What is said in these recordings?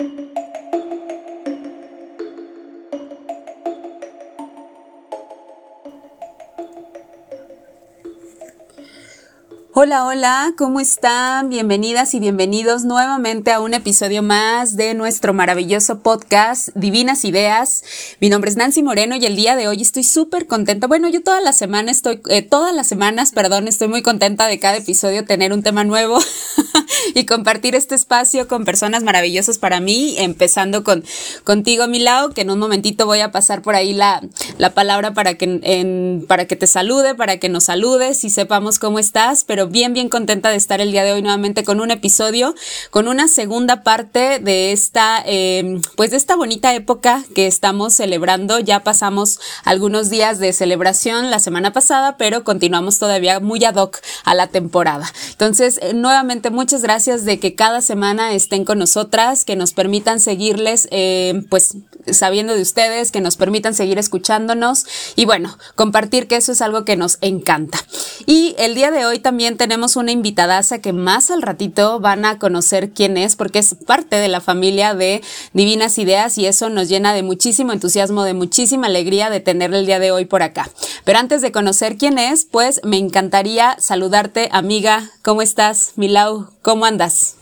Thank you Hola, hola, ¿cómo están? Bienvenidas y bienvenidos nuevamente a un episodio más de nuestro maravilloso podcast Divinas Ideas. Mi nombre es Nancy Moreno y el día de hoy estoy súper contenta. Bueno, yo toda la semana estoy, eh, todas las semanas, perdón, estoy muy contenta de cada episodio tener un tema nuevo y compartir este espacio con personas maravillosas para mí, empezando con contigo, Milao, que en un momentito voy a pasar por ahí la, la palabra para que, en, para que te salude, para que nos saludes y sepamos cómo estás, pero bien, bien contenta de estar el día de hoy nuevamente con un episodio, con una segunda parte de esta, em, pues de esta bonita época que estamos celebrando. Ya pasamos algunos días de celebración la semana pasada, pero continuamos todavía muy ad hoc a la temporada. Entonces, eh, nuevamente muchas gracias de que cada semana estén con nosotras, que nos permitan seguirles, em, pues sabiendo de ustedes, que nos permitan seguir escuchándonos y bueno, compartir que eso es algo que nos encanta. Y el día de hoy también tenemos una invitadaza que más al ratito van a conocer quién es, porque es parte de la familia de Divinas Ideas y eso nos llena de muchísimo entusiasmo, de muchísima alegría de tenerle el día de hoy por acá. Pero antes de conocer quién es, pues me encantaría saludarte, amiga. ¿Cómo estás, Milau? ¿Cómo andas?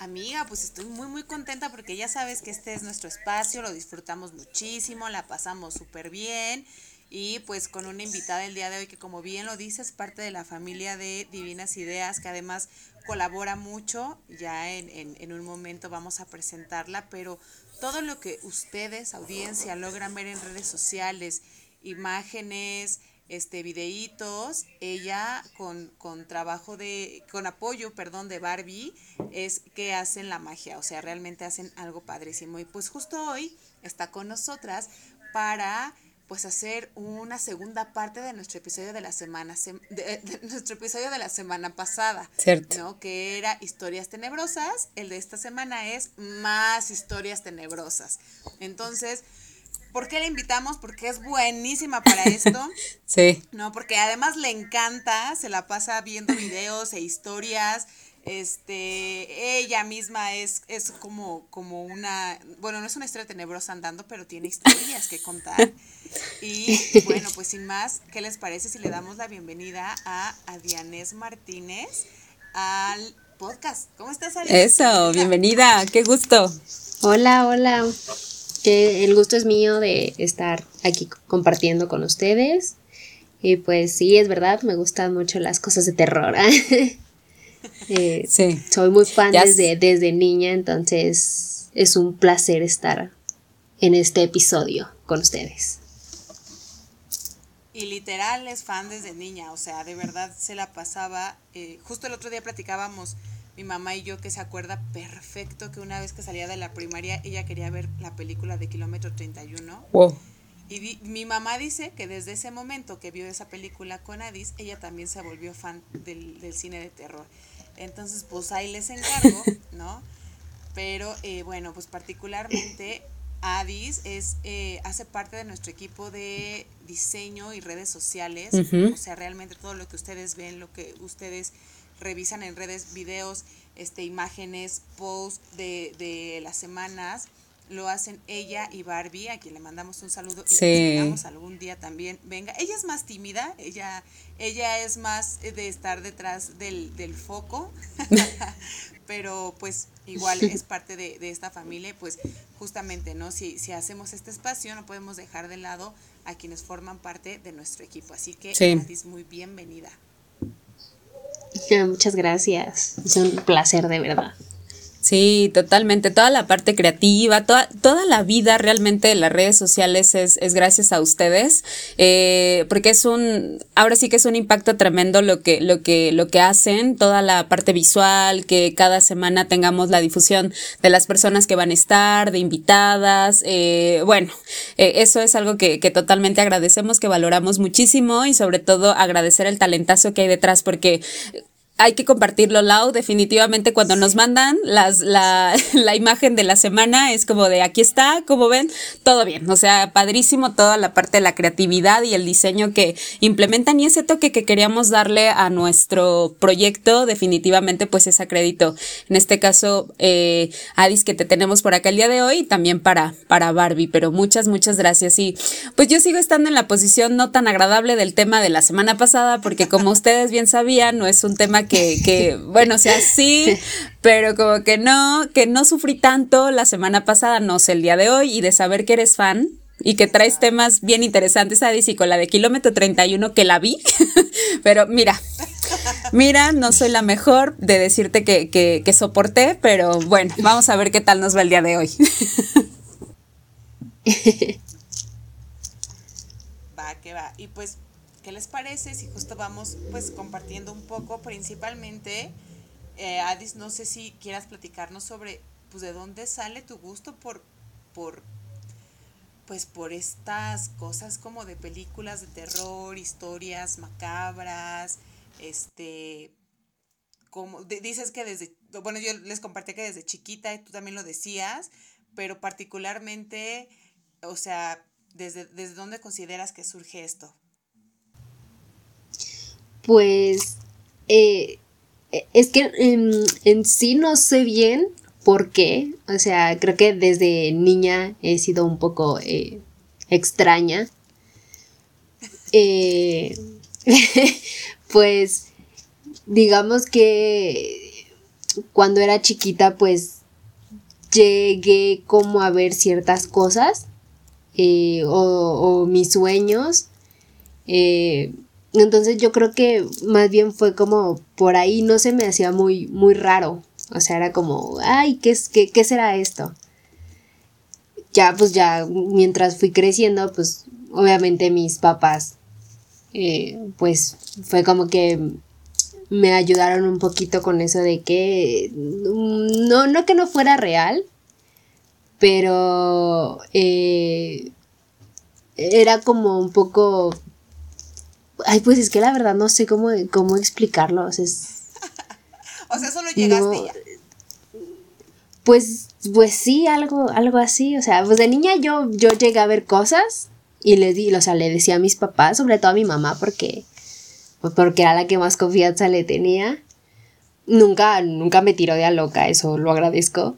Amiga, pues estoy muy muy contenta porque ya sabes que este es nuestro espacio, lo disfrutamos muchísimo, la pasamos súper bien y pues con una invitada el día de hoy que como bien lo dices, parte de la familia de Divinas Ideas, que además colabora mucho, ya en, en, un momento vamos a presentarla, pero todo lo que ustedes, audiencia, logran ver en redes sociales, imágenes, este videitos, ella con, con trabajo de, con apoyo, perdón, de Barbie, es que hacen la magia, o sea, realmente hacen algo padrísimo. Y pues justo hoy está con nosotras para pues hacer una segunda parte de nuestro episodio de la semana de, nuestro episodio de la semana pasada, Cierto. ¿no? Que era historias tenebrosas, el de esta semana es más historias tenebrosas. Entonces, ¿por qué la invitamos? Porque es buenísima para esto. sí. No, porque además le encanta, se la pasa viendo videos e historias este, ella misma es, es como, como una, bueno, no es una historia tenebrosa andando, pero tiene historias que contar. Y bueno, pues sin más, ¿qué les parece si le damos la bienvenida a Adianés Martínez al podcast? ¿Cómo estás, Adianés? Eso, bienvenida, qué gusto. Hola, hola. Que el gusto es mío de estar aquí compartiendo con ustedes. Y pues sí, es verdad, me gustan mucho las cosas de terror. Eh, sí. Soy muy fan desde, desde niña, entonces es un placer estar en este episodio con ustedes. Y literal es fan desde niña, o sea, de verdad se la pasaba. Eh, justo el otro día platicábamos mi mamá y yo que se acuerda perfecto que una vez que salía de la primaria ella quería ver la película de Kilómetro 31. Wow. Y mi mamá dice que desde ese momento que vio esa película con Adis, ella también se volvió fan del, del cine de terror. Entonces, pues ahí les encargo, ¿no? Pero eh, bueno, pues particularmente Adis es, eh, hace parte de nuestro equipo de diseño y redes sociales. O sea, realmente todo lo que ustedes ven, lo que ustedes revisan en redes, videos, este, imágenes, posts de, de las semanas, lo hacen ella y Barbie, a quien le mandamos un saludo y esperamos algún día también venga. Ella es más tímida, ella, ella es más de estar detrás del, del foco, pero pues igual es parte de, de, esta familia, pues justamente, ¿no? Si, si hacemos este espacio, no podemos dejar de lado a quienes forman parte de nuestro equipo. Así que, es muy bienvenida. Muchas gracias. Es un placer de verdad. Sí, totalmente. Toda la parte creativa, toda, toda la vida realmente de las redes sociales es, es gracias a ustedes, eh, porque es un, ahora sí que es un impacto tremendo lo que, lo que, lo que hacen, toda la parte visual, que cada semana tengamos la difusión de las personas que van a estar, de invitadas. Eh, bueno, eh, eso es algo que, que totalmente agradecemos, que valoramos muchísimo y sobre todo agradecer el talentazo que hay detrás, porque hay que compartirlo, Lau. Definitivamente cuando nos mandan las, la, la, imagen de la semana es como de aquí está, como ven, todo bien. O sea, padrísimo toda la parte de la creatividad y el diseño que implementan y ese toque que queríamos darle a nuestro proyecto, definitivamente pues es acredito. En este caso, eh, Adis, que te tenemos por acá el día de hoy y también para, para Barbie. Pero muchas, muchas gracias. Y pues yo sigo estando en la posición no tan agradable del tema de la semana pasada porque como ustedes bien sabían, no es un tema que, que, bueno, sea, sí, pero como que no, que no sufrí tanto la semana pasada, no sé, el día de hoy, y de saber que eres fan, y que traes temas bien interesantes, Adis, y con la de kilómetro 31 que la vi, pero mira, mira, no soy la mejor de decirte que, que, soporté, pero bueno, vamos a ver qué tal nos va el día de hoy. va, que va, y pues ¿Qué les parece si justo vamos pues compartiendo un poco principalmente, eh, Adis, no sé si quieras platicarnos sobre pues de dónde sale tu gusto por, por pues por estas cosas como de películas de terror, historias macabras, este, como dices que desde, bueno, yo les compartí que desde chiquita tú también lo decías, pero particularmente, o sea, desde, desde dónde consideras que surge esto? Pues eh, es que en, sí no sé bien por qué. O sea, creo que desde niña he sido un poco eh, extraña. Eh, pues digamos que cuando era chiquita pues llegué como a ver ciertas cosas o, o, mis sueños entonces yo creo que más bien fue como por ahí no se me hacía muy, muy raro. O sea, era como, ay, ¿qué, es, qué, qué será esto? Ya, pues ya, mientras fui creciendo, pues obviamente mis papás, eh, pues fue como que me ayudaron un poquito con eso de que, no, no que no fuera real, pero eh, era como un poco Ay, pues es que la verdad no sé cómo, cómo explicarlo. O sea, o sea solo llegaste ya. Pues, pues sí, algo, algo así. O sea, pues de niña yo, yo llegué a ver cosas y le di, o sea, le decía a mis papás, sobre todo a mi mamá, porque, pues porque era la que más confianza le tenía. Nunca, nunca me tiró de a loca, eso lo agradezco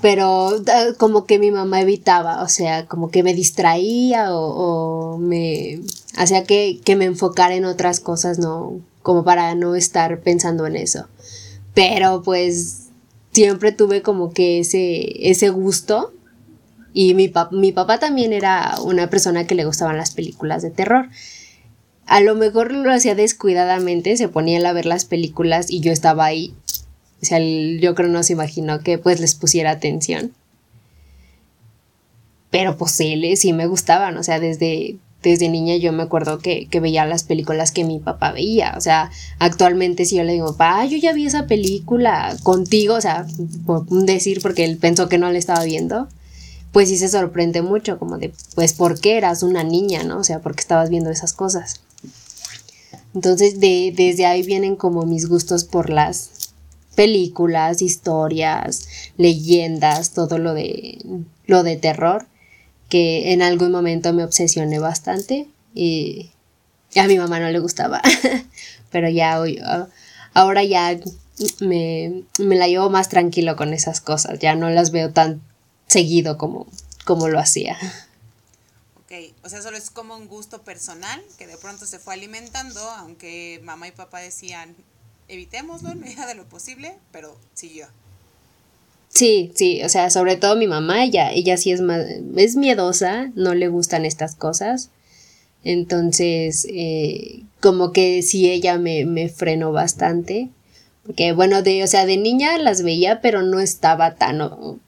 pero como que mi mamá evitaba, o sea, como que me distraía o, me hacía que, me enfocara en otras cosas, no, como para no estar pensando en eso. Pero pues siempre tuve como que ese, ese gusto y mi, mi papá también era una persona que le gustaban las películas de terror. A lo mejor lo hacía descuidadamente, se ponía a ver las películas y yo estaba ahí o sea, yo creo no se imaginó que pues les pusiera atención. Pero pues sí, sí me gustaban, o sea, desde, desde niña yo me acuerdo que, veía las películas que mi papá veía. O sea, actualmente si yo le digo, papá, yo ya vi esa película contigo, o sea, por decir porque él pensó que no la estaba viendo, pues sí se sorprende mucho, como de, pues, ¿por qué eras una niña, no? O sea, porque estabas viendo esas cosas. Entonces, de, desde ahí vienen como mis gustos por las, películas, historias, leyendas, todo lo de, lo de terror, que en algún momento me obsesioné bastante y a mi mamá no le gustaba, pero ya ahora ya me, la llevo más tranquilo con esas cosas, ya no las veo tan seguido como, como lo hacía. Ok, o sea, solo es como un gusto personal que de pronto se fue alimentando, aunque mamá y papá decían, evitémoslo en medida de lo posible, pero siguió. Sí, sí, o sea, sobre todo mi mamá, ella, ella sí es más, es miedosa, no le gustan estas cosas. Entonces, eh, como que sí ella me, me frenó bastante. Porque, bueno, de, o sea, de niña las veía, pero no estaba tan, no,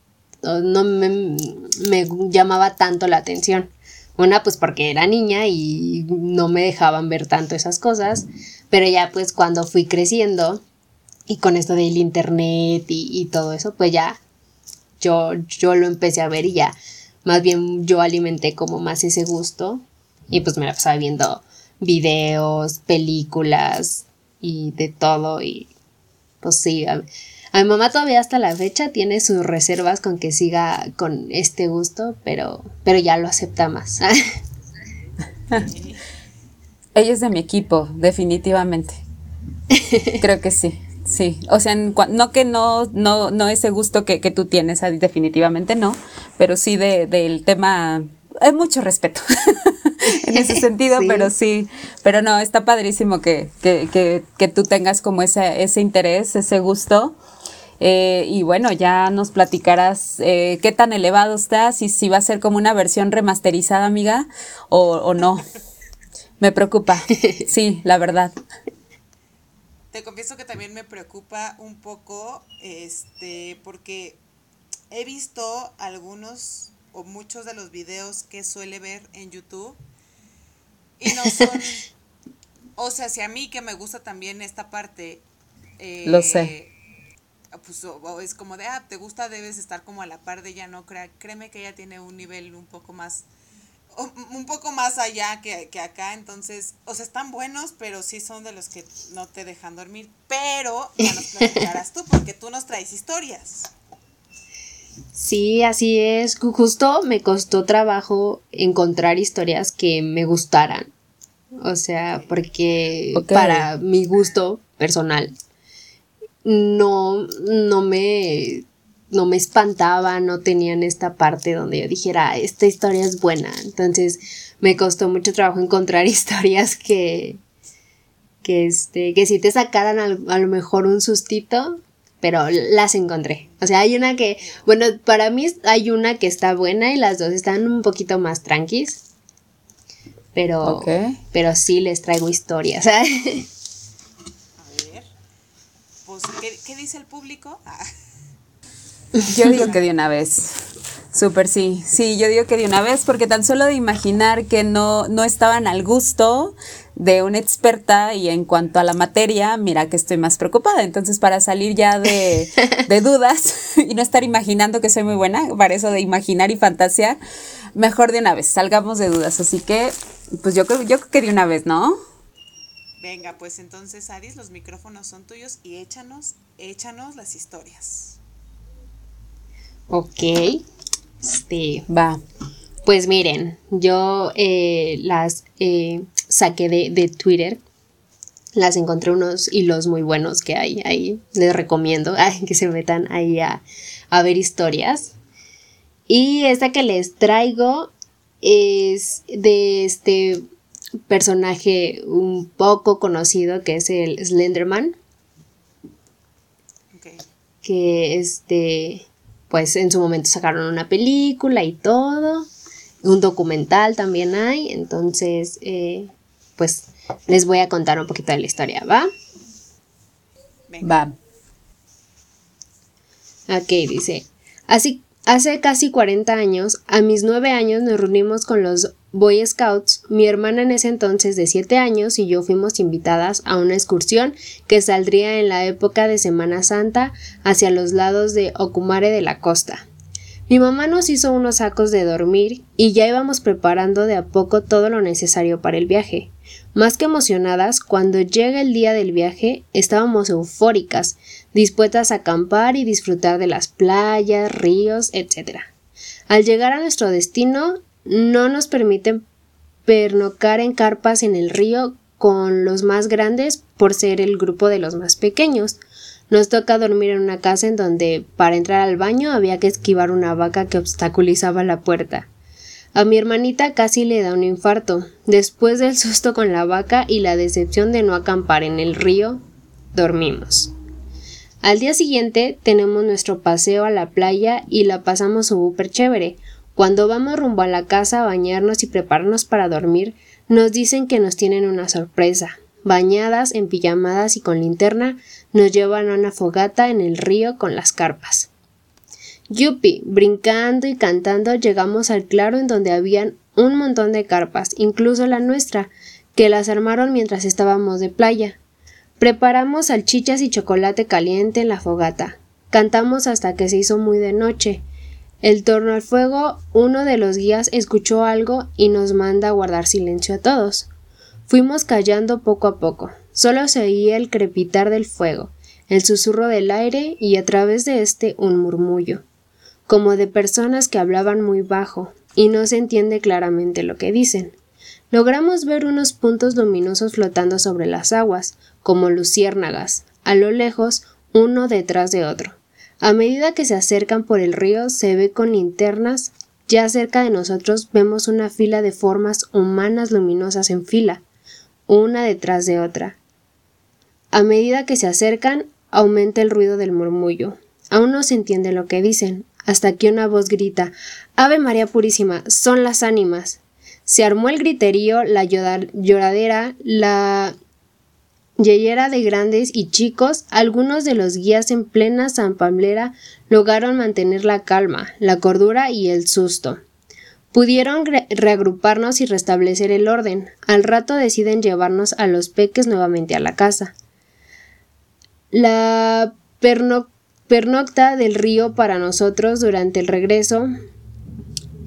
no me, me llamaba tanto la atención. Una, pues porque era niña y no me dejaban ver tanto esas cosas. Pero ya pues cuando fui creciendo y con esto del internet y, todo eso, pues ya yo, yo lo empecé a ver y ya más bien yo alimenté como más ese gusto y pues me la pasaba viendo videos, películas, y de todo y pues sí, a, mi mamá todavía hasta la fecha tiene sus reservas con que siga con este gusto, pero, pero ya lo acepta más. Ella es de mi equipo, definitivamente. Creo que sí. Sí, o sea, no que no, no, no ese gusto que, tú tienes, definitivamente no, pero sí de, del tema, hay mucho respeto en ese sentido, pero sí, pero no, está padrísimo que, que, que, tú tengas como ese, ese interés, ese gusto. Eh, y bueno, ya nos platicarás eh, qué tan elevado estás y si va a ser como una versión remasterizada, amiga, o, o no. Me preocupa, sí, la verdad te confieso que también me preocupa un poco, este, porque he visto algunos o muchos de los videos que suele ver en YouTube y no son, o sea, si a mí que me gusta también esta parte, eh, lo sé. Pues es como de, ah, te gusta, debes estar como a la par de ella, no, créeme que ella tiene un nivel un poco más un poco más allá que, acá, entonces, o sea, están buenos, pero sí son de los que no te dejan dormir, pero ya nos platicarás tú, porque tú nos traes historias. Sí, así es. Justo me costó trabajo encontrar historias que me gustaran. O sea, porque para mi gusto personal no, no me no me espantaba, no tenían esta parte donde yo dijera, esta historia es buena. Entonces me costó mucho trabajo encontrar historias que, que, este, que sí te sacaran a, lo mejor un sustito, pero las encontré. O sea, hay una que, bueno, para mí hay una que está buena y las dos están un poquito más tranquis. Pero, pero sí les traigo historias. a ver, pues, ¿qué, ¿qué dice el público? Ah. Yo digo que de una vez. Súper sí, sí, yo digo que de una vez, porque tan solo de imaginar que no, no estaban al gusto de una experta y en cuanto a la materia, mira que estoy más preocupada. Entonces, para salir ya de, de dudas y no estar imaginando que soy muy buena, para eso de imaginar y fantasear, mejor de una vez, salgamos de dudas. Así que, pues yo creo, yo creo que de una vez, ¿no? Venga, pues entonces, Adis, los micrófonos son tuyos y échanos, échanos las historias. Ok. Este. Va. Pues miren, yo eh, las eh, saqué de, Twitter. Las encontré unos hilos muy buenos que hay ahí. Les recomiendo que se metan ahí a, a ver historias. Y esta que les traigo es de este personaje un poco conocido que es el Slenderman. Que este pues en su momento sacaron una película y todo, un documental también hay, entonces eh, pues les voy a contar un poquito de la historia, ¿va? Va. Ok, dice, así, hace casi 40 años, a mis 9 años nos reunimos con los Boy Scouts, mi hermana en ese entonces de 7 años y yo fuimos invitadas a una excursión que saldría en la época de Semana Santa hacia los lados de Ocumare de la costa. Mi mamá nos hizo unos sacos de dormir y ya íbamos preparando de a poco todo lo necesario para el viaje. Más que emocionadas, cuando llega el día del viaje, estábamos eufóricas, dispuestas a acampar y disfrutar de las playas, ríos, etc. Al llegar a nuestro destino, no nos permiten pernocar en carpas en el río con los más grandes por ser el grupo de los más pequeños. Nos toca dormir en una casa en donde para entrar al baño había que esquivar una vaca que obstaculizaba la puerta. A mi hermanita casi le da un infarto. Después del susto con la vaca y la decepción de no acampar en el río, dormimos. Al día siguiente tenemos nuestro paseo a la playa y la pasamos súper chévere. Cuando vamos rumbo a la casa a bañarnos y prepararnos para dormir, nos dicen que nos tienen una sorpresa. Bañadas, en pijamadas y con linterna, nos llevan a una fogata en el río con las carpas. Yupi, brincando y cantando, llegamos al claro en donde habían un montón de carpas, incluso la nuestra, que las armaron mientras estábamos de playa. Preparamos salchichas y chocolate caliente en la fogata. Cantamos hasta que se hizo muy de noche. El torno al fuego, uno de los guías escuchó algo y nos manda a guardar silencio a todos. Fuimos callando poco a poco. Solo se oía el crepitar del fuego, el susurro del aire y a través de este un murmullo, como de personas que hablaban muy bajo, y no se entiende claramente lo que dicen. Logramos ver unos puntos luminosos flotando sobre las aguas, como luciérnagas, a lo lejos, uno detrás de otro. A medida que se acercan por el río se ve con linternas. Ya cerca de nosotros vemos una fila de formas humanas luminosas en fila, una detrás de otra. A medida que se acercan, aumenta el ruido del murmullo. Aún no se entiende lo que dicen, hasta que una voz grita Ave María Purísima, son las ánimas. Se armó el griterío, la lloradera, la Yeyera de grandes y chicos, algunos de los guías en plena zampamblera lograron mantener la calma, la cordura y el susto. Pudieron reagruparnos y restablecer el orden. Al rato deciden llevarnos a los peques nuevamente a la casa. La pernocta del río para nosotros durante el regreso.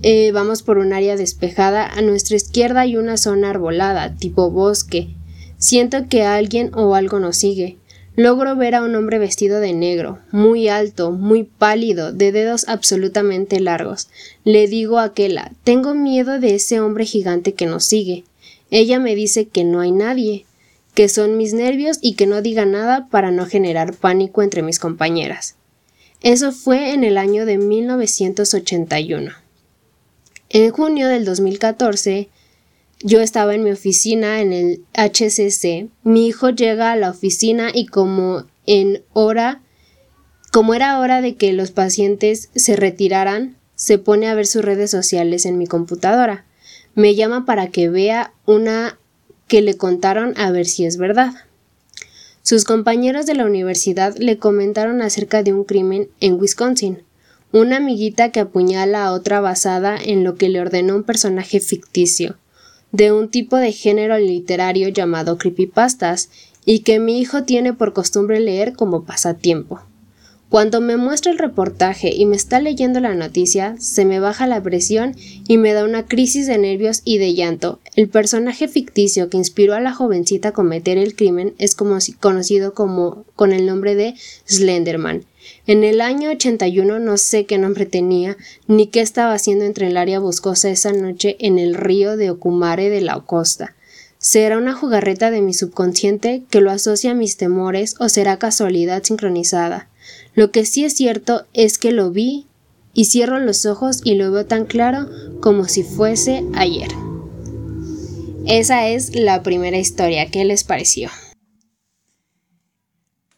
Eh, vamos por un área despejada. A nuestra izquierda hay una zona arbolada, tipo bosque Siento que alguien o algo nos sigue. Logro ver a un hombre vestido de negro, muy alto, muy pálido, de dedos absolutamente largos. Le digo a Kela, tengo miedo de ese hombre gigante que nos sigue. Ella me dice que no hay nadie, que son mis nervios y que no diga nada para no generar pánico entre mis compañeras. Eso fue en el año de 1981. En junio del 2014, yo estaba en mi oficina en el HCC. Mi hijo llega a la oficina y como en hora, como era hora de que los pacientes se retiraran, se pone a ver sus redes sociales en mi computadora. Me llama para que vea una que le contaron a ver si es verdad. Sus compañeros de la universidad le comentaron acerca de un crimen en Wisconsin. Una amiguita que apuñala a otra basada en lo que le ordenó un personaje ficticio de un tipo de género literario llamado creepypastas y que mi hijo tiene por costumbre leer como pasatiempo. Cuando me muestra el reportaje y me está leyendo la noticia, se me baja la presión y me da una crisis de nervios y de llanto. El personaje ficticio que inspiró a la jovencita a cometer el crimen es conocido con el nombre de Slenderman en el año 81 no sé qué nombre tenía, ni qué estaba haciendo entre el área boscosa esa noche en el río de Ocumare de la costa. ¿Será una jugarreta de mi subconsciente que lo asocia a mis temores o será casualidad sincronizada? Lo que sí es cierto es que lo vi y cierro los ojos y lo veo tan claro como si fuese ayer. Esa es la primera historia. ¿Qué les pareció?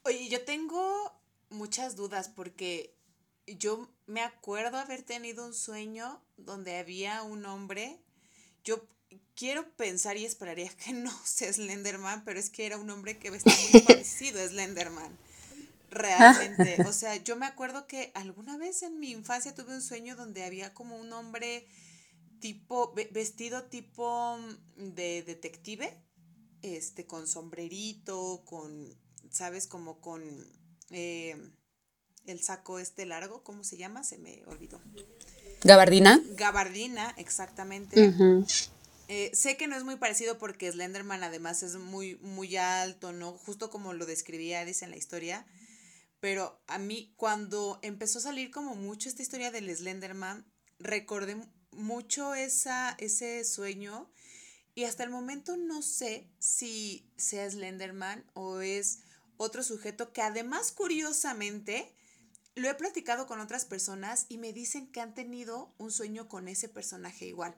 Oye, yo tengo muchas dudas porque yo me acuerdo haber tenido un sueño donde había un hombre. Yo quiero pensar y esperaría que no sea Slenderman, pero es que era un hombre que vestía muy parecido a Slenderman. Realmente. O sea, yo me acuerdo que alguna vez en mi infancia tuve un sueño donde había como un hombre tipo, vestido tipo de detective, este, con sombrerito, con, ¿sabes? Como con eh, el saco este largo, ¿cómo se llama? Se me olvidó. Gabardina. Gabardina, exactamente. Eh, sé que no es muy parecido porque Slenderman además es muy, muy alto, ¿no? Justo como lo describía dice en la historia. Pero a mí, cuando empezó a salir como mucho esta historia del Slenderman, recordé mucho esa, ese sueño. Y hasta el momento no sé si sea Slenderman o es otro sujeto que además curiosamente lo he platicado con otras personas y me dicen que han tenido un sueño con ese personaje igual.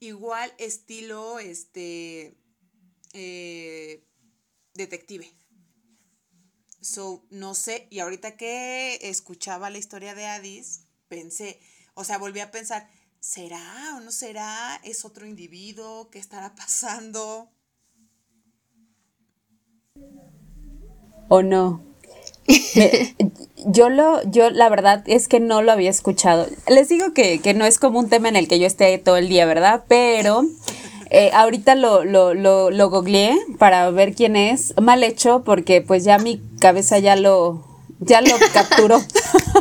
Igual estilo, este, eh, detective. So, no sé, y ahorita que escuchaba la historia de Addis, pensé, o sea, volví a pensar, ¿será o no será? ¿Es otro individuo? ¿Qué estará pasando? o no. yo lo, yo la verdad es que no lo había escuchado. Les digo que, no es como un tema en el que yo esté todo el día, ¿verdad? Pero eh, ahorita lo, lo, lo, lo googleé para ver quién es. Mal hecho porque pues ya mi cabeza ya lo, ya lo capturó.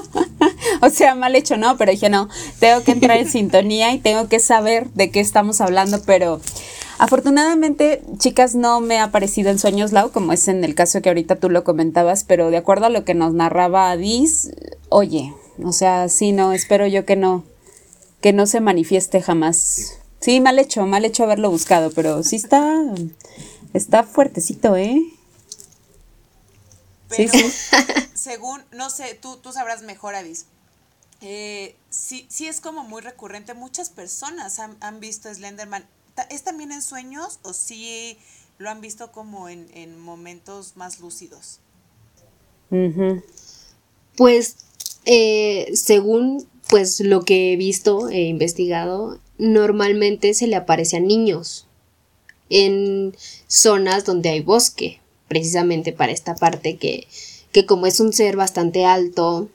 o sea, mal hecho, ¿no? Pero dije, no, tengo que entrar en sintonía y tengo que saber de qué estamos hablando, pero Afortunadamente, chicas, no me ha aparecido en sueños Lau, como es en el caso que ahorita tú lo comentabas, pero de acuerdo a lo que nos narraba Adis, oye, o sea, sí, no, espero yo que no, que no se manifieste jamás. Sí, mal hecho, mal hecho haberlo buscado, pero sí está, está fuertecito, ¿eh? Pero, sí, según, no sé, tú, tú sabrás mejor, Adis. Eh, sí, sí es como muy recurrente. Muchas personas han, han visto Slenderman. ¿Es también en sueños o sí lo han visto como en, en momentos más lúcidos? Pues, eh, según pues lo que he visto e investigado, normalmente se le aparece a niños en zonas donde hay bosque, precisamente para esta parte que, que como es un ser bastante alto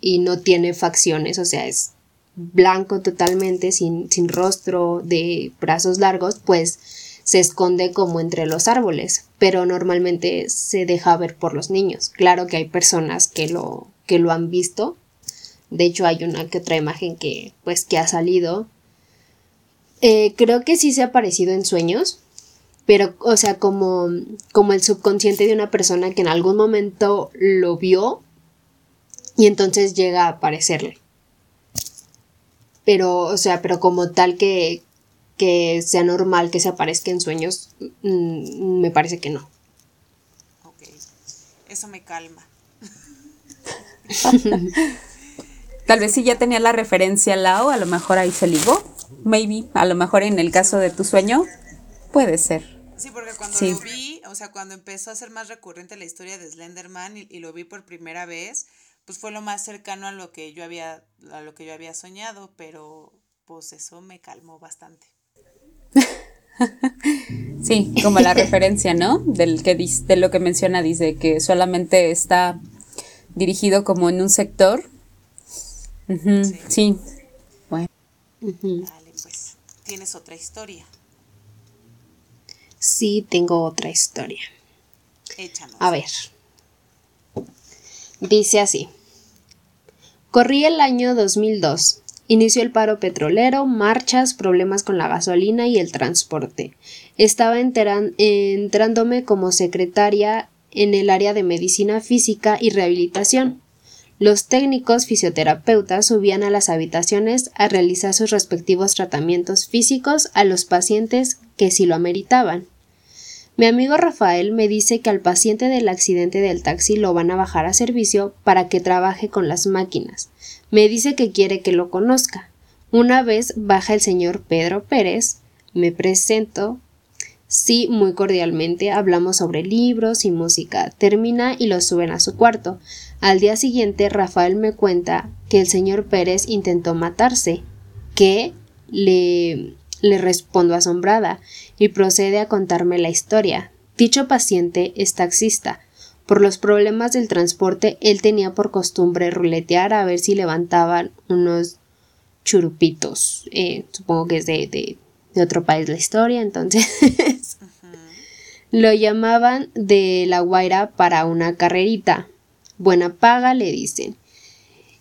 y no tiene facciones, o sea, es blanco totalmente, sin, sin rostro, de brazos largos, pues se esconde como entre los árboles, pero normalmente se deja ver por los niños. Claro que hay personas que lo, que lo han visto. De hecho, hay una que otra imagen que, pues, que ha salido. Eh, creo que sí se ha aparecido en sueños, pero, o sea, como, como el subconsciente de una persona que en algún momento lo vio y entonces llega a aparecerle. Pero, o sea, pero como tal que, que sea normal que se aparezca en sueños, mm, me parece que no. Ok, eso me calma. Tal vez si ya tenía la referencia Lao, a lo mejor ahí se ligó. Maybe, a lo mejor en el caso de tu sueño, puede ser. Sí, porque cuando lo vi, o sea, cuando empezó a ser más recurrente la historia de Slenderman y, y, lo vi por primera vez, pues fue lo más cercano a lo que yo había, a lo que yo había soñado, pero pues eso me calmó bastante. sí, como la referencia, ¿no? Del que de lo que menciona, dice que solamente está dirigido como en un sector. sí. sí. Dale, pues, tienes otra historia. Sí, tengo otra historia. Échanos. A ver. Dice así. Corría el año 2002. Inició el paro petrolero, marchas, problemas con la gasolina y el transporte. Estaba entrándome como secretaria en el área de medicina física y rehabilitación. Los técnicos fisioterapeutas subían a las habitaciones a realizar sus respectivos tratamientos físicos a los pacientes que sí lo ameritaban. Mi amigo Rafael me dice que al paciente del accidente del taxi lo van a bajar a servicio para que trabaje con las máquinas. Me dice que quiere que lo conozca. Una vez baja el señor Pedro Pérez, me presento. Sí, muy cordialmente hablamos sobre libros y música. Termina y lo suben a su cuarto. Al día siguiente Rafael me cuenta que el señor Pérez intentó matarse. ¿Qué? Le le respondo asombrada, y procede a contarme la historia. Dicho paciente es taxista. Por los problemas del transporte, él tenía por costumbre ruletear a ver si levantaban unos churupitos. Eh, supongo que es de, de, otro país la historia, entonces. Lo llamaban de la Guaira para una carrerita. Buena paga, le dicen.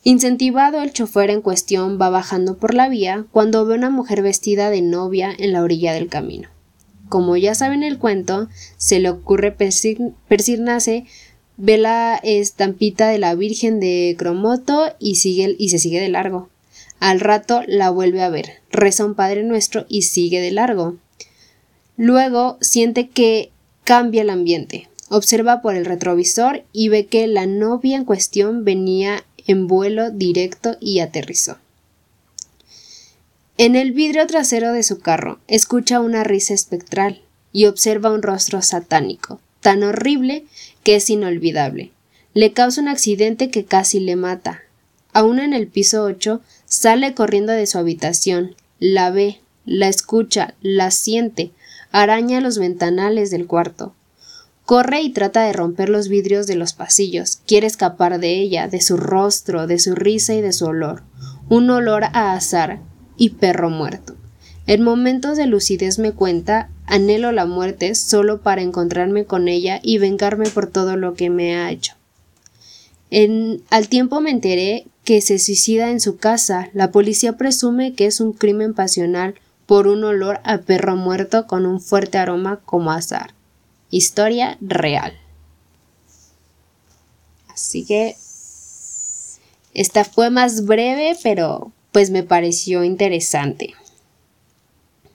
Incentivado, el chofer en cuestión va bajando por la vía cuando ve una mujer vestida de novia en la orilla del camino. Como ya saben el cuento, se le ocurre persirnarse, ve la estampita de la Virgen de Cromoto y, sigue, y se sigue de largo. Al rato la vuelve a ver, reza un Padre Nuestro y sigue de largo. Luego siente que cambia el ambiente. Observa por el retrovisor y ve que la novia en cuestión venía en vuelo directo y aterrizó. En el vidrio trasero de su carro escucha una risa espectral y observa un rostro satánico, tan horrible que es inolvidable. Le causa un accidente que casi le mata. Aún en el piso 8, sale corriendo de su habitación, la ve, la escucha, la siente, araña los ventanales del cuarto. Corre y trata de romper los vidrios de los pasillos. Quiere escapar de ella, de su rostro, de su risa y de su olor. Un olor a azar y perro muerto. En momentos de lucidez me cuenta, anhelo la muerte solo para encontrarme con ella y vengarme por todo lo que me ha hecho. En, al tiempo me enteré que se suicida en su casa. La policía presume que es un crimen pasional por un olor a perro muerto con un fuerte aroma como azar. Historia real. Así que esta fue más breve, pero pues me pareció interesante.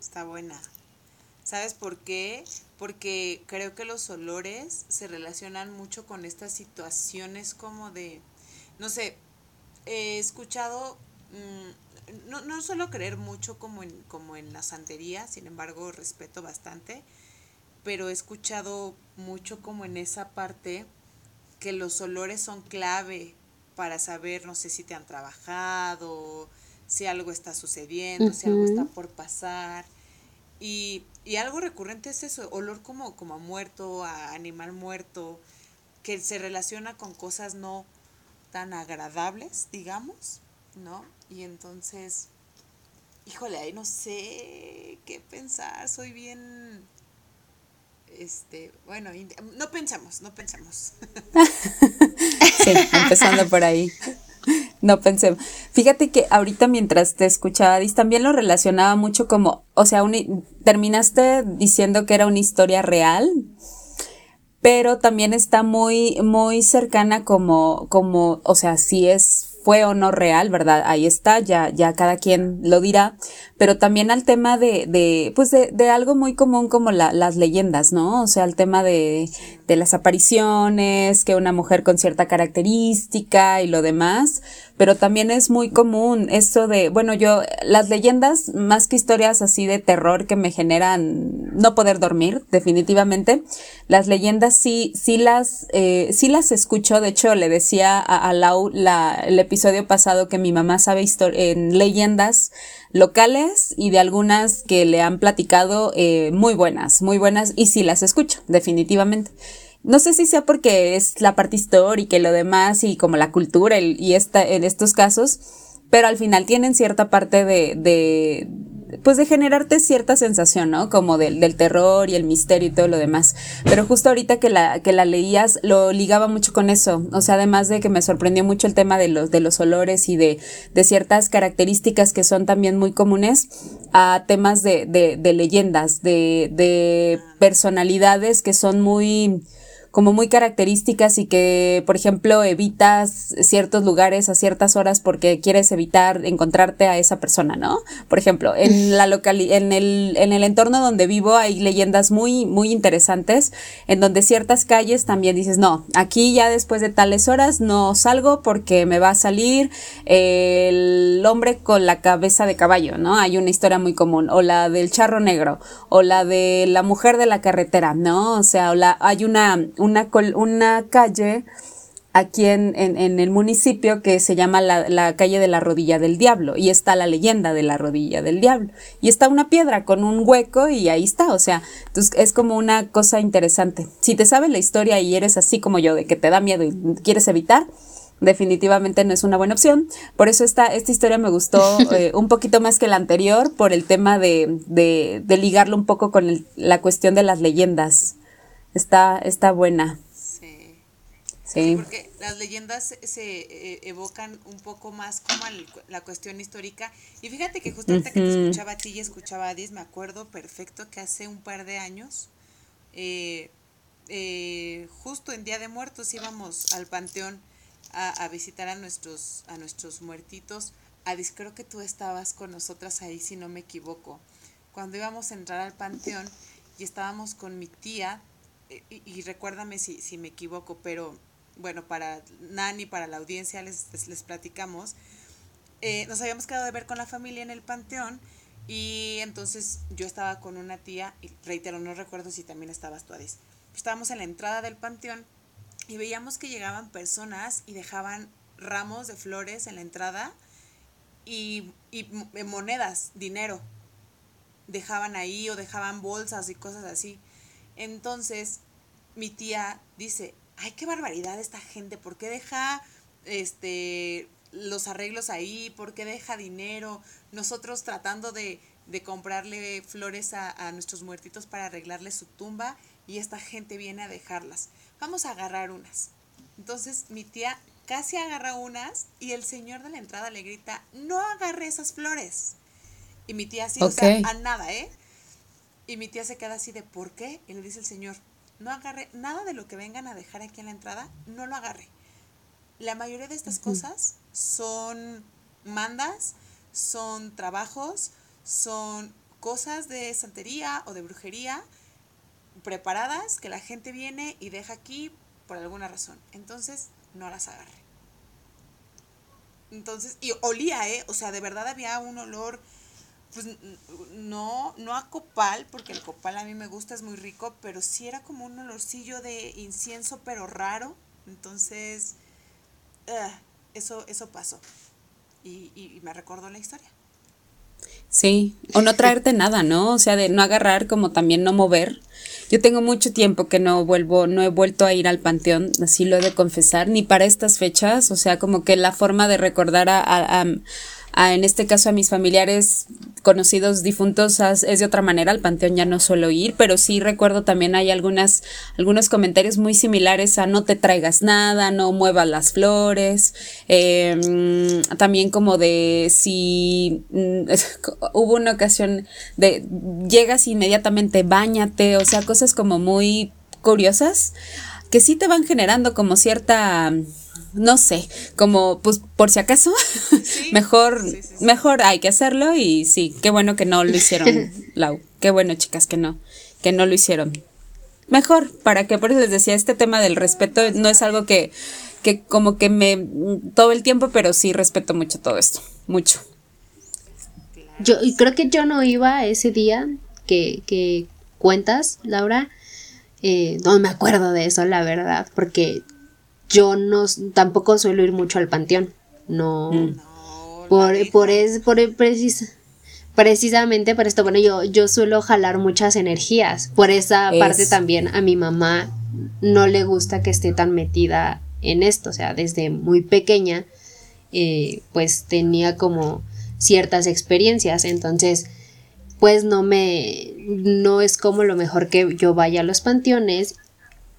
Está buena. ¿Sabes por qué? Porque creo que los olores se relacionan mucho con estas situaciones como de, no sé, he escuchado, mm, no, no suelo creer mucho como en, como en la santería, sin embargo respeto bastante, pero he escuchado mucho como en esa parte que los olores son clave para saber, no sé si te han trabajado, si algo está sucediendo, si algo está por pasar. Y, y, algo recurrente es eso, olor como, como a muerto, a animal muerto, que se relaciona con cosas no tan agradables, digamos, ¿no? Y entonces, híjole, ahí no sé qué pensar, soy bien este, bueno, no pensamos, no pensamos. sí, empezando por ahí. No pensé. Fíjate que ahorita mientras te escuchaba, Dis, también lo relacionaba mucho como, o sea, terminaste diciendo que era una historia real, pero también está muy, muy cercana como, como, o sea, si es fue o no real, ¿verdad? Ahí está, ya, ya cada quien lo dirá, pero también al tema de, de pues de, de, algo muy común como la, las leyendas, ¿no? O sea, el tema de, de las apariciones, que una mujer con cierta característica y lo demás, pero también es muy común esto de, bueno, yo, las leyendas, más que historias así de terror que me generan no poder dormir, definitivamente, las leyendas sí, sí las, eh, sí las escucho, de hecho le decía a, Lau la, el episodio pasado que mi mamá sabe en leyendas locales y de algunas que le han platicado eh, muy buenas, muy buenas y sí las escucho, definitivamente. No sé si sea porque es la parte histórica y lo demás y como la cultura y esta, en estos casos, pero al final tienen cierta parte de, de pues de generarte cierta sensación, ¿no? Como del, del, terror y el misterio y todo lo demás. Pero justo ahorita que la, que la leías, lo ligaba mucho con eso. O sea, además de que me sorprendió mucho el tema de los, de los olores y de, de ciertas características que son también muy comunes a temas de, de, de leyendas, de, de personalidades que son muy como muy características y que, por ejemplo, evitas ciertos lugares a ciertas horas porque quieres evitar encontrarte a esa persona, ¿no? Por ejemplo, en la locali en el, en el entorno donde vivo hay leyendas muy, muy interesantes en donde ciertas calles también dices, no, aquí ya después de tales horas no salgo porque me va a salir el hombre con la cabeza de caballo, ¿no? Hay una historia muy común, o la del charro negro, o la de la mujer de la carretera, ¿no? O sea, la, hay una una, una calle aquí en, en, el municipio que se llama la, la, calle de la rodilla del diablo y está la leyenda de la rodilla del diablo y está una piedra con un hueco y ahí está, o sea, entonces es como una cosa interesante. Si te sabes la historia y eres así como yo, de que te da miedo y quieres evitar, definitivamente no es una buena opción. Por eso esta, esta historia me gustó eh, un poquito más que la anterior por el tema de, de, de ligarlo un poco con la cuestión de las leyendas está, está buena. Sí. sí. Porque las leyendas se, eh, evocan un poco más como la cuestión histórica. Y fíjate que justo ahorita que te escuchaba a ti y escuchaba a Dis, me acuerdo perfecto que hace un par de años, eh, eh, justo en Día de Muertos íbamos al panteón a, a, visitar a nuestros, a nuestros muertitos. Adis, creo que tú estabas con nosotras ahí, si no me equivoco. Cuando íbamos a entrar al panteón y estábamos con mi tía, y, recuérdame si, si, me equivoco, pero bueno, para Nani, para la audiencia les, les, platicamos. Eh, nos habíamos quedado de ver con la familia en el panteón y entonces yo estaba con una tía, y reitero, no recuerdo si también estabas tú, Adis. Estábamos en la entrada del panteón y veíamos que llegaban personas y dejaban ramos de flores en la entrada y, y monedas, dinero. Dejaban ahí o dejaban bolsas y cosas así. Entonces, mi tía dice, ay, qué barbaridad esta gente, ¿por qué deja este los arreglos ahí? ¿Por qué deja dinero? Nosotros tratando de, de comprarle flores a, a, nuestros muertitos para arreglarle su tumba y esta gente viene a dejarlas. Vamos a agarrar unas. Entonces mi tía casi agarra unas y el señor de la entrada le grita, no agarre esas flores. Y mi tía así, o sea, a nada, ¿eh? Y mi tía se queda así de, ¿por qué? Y le dice el señor, no agarre nada de lo que vengan a dejar aquí en la entrada, no lo agarre. La mayoría de estas cosas son mandas, son trabajos, son cosas de santería o de brujería preparadas que la gente viene y deja aquí por alguna razón. Entonces, no las agarre. Entonces, y olía, ¿eh? O sea, de verdad había un olor, pues no, no a copal, porque el copal a mí me gusta, es muy rico, pero sí era como un olorcillo de incienso, pero raro. Entonces, uh, eso, eso pasó. Y, y, y me recordó la historia. Sí, o no traerte nada, ¿no? O sea, de no agarrar como también no mover. Yo tengo mucho tiempo que no vuelvo, no he vuelto a ir al panteón, así lo he de confesar, ni para estas fechas, o sea, como que la forma de recordar a, a en este caso a mis familiares conocidos difuntos es de otra manera, al panteón ya no suelo ir, pero sí recuerdo también hay algunas, algunos comentarios muy similares a no te traigas nada, no muevas las flores, em, también como de si mm, hubo una ocasión de llegas inmediatamente, bañate, o sea, cosas como muy curiosas que sí te van generando como cierta no sé, como pues por si acaso, mejor, mejor hay que hacerlo y sí, qué bueno que no lo hicieron, Lau, qué bueno chicas que no, que no lo hicieron. Mejor, para que por eso les decía, este tema del respeto no es algo que, que como que me todo el tiempo, pero sí respeto mucho todo esto, mucho. Yo y creo que yo no iba ese día que, que cuentas, Laura. Eh, no me acuerdo de eso, la verdad, porque yo no tampoco suelo ir mucho al panteón. No. Mm. por, por, es, por precisamente por esto, bueno, yo, yo suelo jalar muchas energías. Por esa parte también a mi mamá no le gusta que esté tan metida en esto. O sea, desde muy pequeña, eh, pues tenía como ciertas experiencias. Entonces, pues no me. No es como lo mejor que yo vaya a los panteones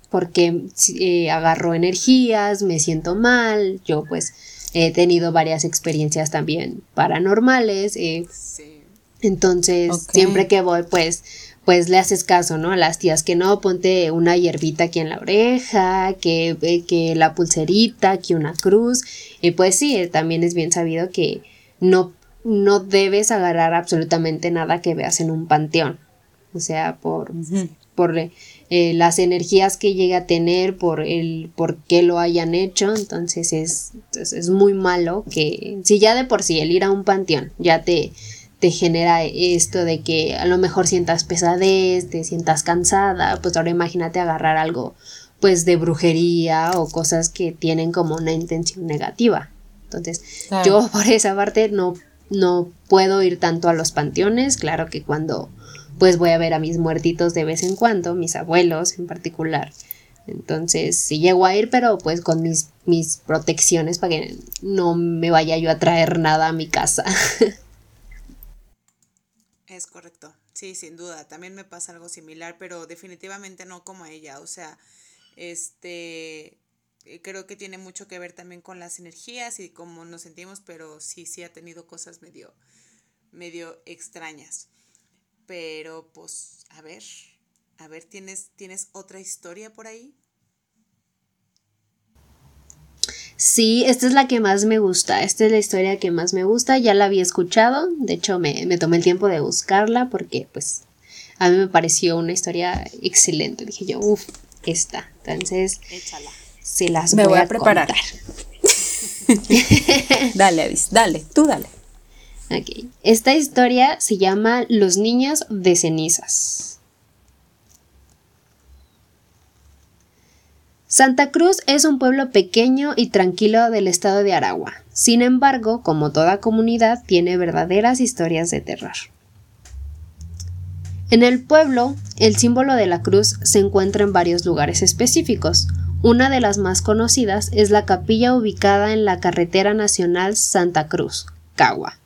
porque eh, agarro energías, me siento mal, yo pues he tenido varias experiencias también paranormales, eh, entonces siempre que voy pues pues le haces caso, ¿no? A las tías que no, ponte una hierbita aquí en la oreja, que, eh, que la pulserita, que una cruz. Y pues sí, también es bien sabido que no, no debes agarrar absolutamente nada que veas en un panteón. O sea, por, por eh, las energías que llega a tener por el por qué lo hayan hecho entonces es, es, muy malo que si ya de por sí el ir a un panteón ya te te genera esto de que a lo mejor sientas pesadez, te sientas cansada, pues ahora imagínate agarrar algo pues de brujería o cosas que tienen como una intención negativa. Entonces, yo por esa parte no no puedo ir tanto a los panteones, claro que cuando pues voy a ver a mis muertitos de vez en cuando, mis abuelos en particular. Entonces, sí llego a ir, pero pues con mis, mis protecciones para que no me vaya yo a traer nada a mi casa. Es correcto. Sí, sin duda. También me pasa algo similar, pero definitivamente no como ella. O sea, este creo que tiene mucho que ver también con las energías y cómo nos sentimos, pero sí, sí ha tenido cosas medio, medio extrañas. Pero pues, a ver, a ver, ¿tienes, ¿tienes otra historia por ahí? Sí, esta es la que más me gusta. Esta es la historia que más me gusta. Ya la había escuchado. De hecho, me, tomé el tiempo de buscarla porque, pues, a mí me pareció una historia excelente. Dije yo, uff, esta. Entonces, Échala. Se las me voy, a, preparar. dale, Avis, dale, tú dale. Esta historia se llama Los niños de cenizas. Santa Cruz es un pueblo pequeño y tranquilo del estado de Aragua. Sin embargo, como toda comunidad, tiene verdaderas historias de terror. En el pueblo, el símbolo de la cruz se encuentra en varios lugares específicos. Una de las más conocidas es la capilla ubicada en la carretera nacional Santa Cruz, Cagua.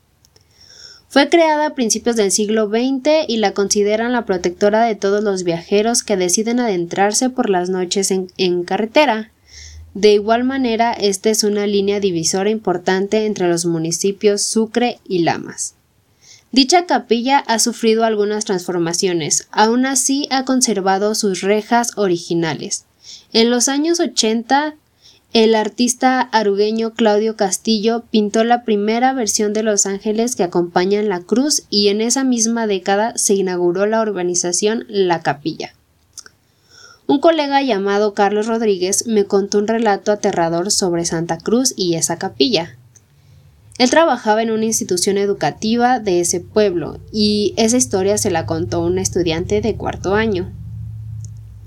Fue creada a principios del siglo XX y la consideran la protectora de todos los viajeros que deciden adentrarse por las noches en, carretera. De igual manera, esta es una línea divisora importante entre los municipios Sucre y Lamas. Dicha capilla ha sufrido algunas transformaciones, aún así ha conservado sus rejas originales. En los años 80, el artista arugueño Claudio Castillo pintó la primera versión de los ángeles que acompañan la cruz y en esa misma década se inauguró la urbanización La Capilla. Un colega llamado Carlos Rodríguez me contó un relato aterrador sobre Santa Cruz y esa capilla. Él trabajaba en una institución educativa de ese pueblo y esa historia se la contó un estudiante de cuarto año.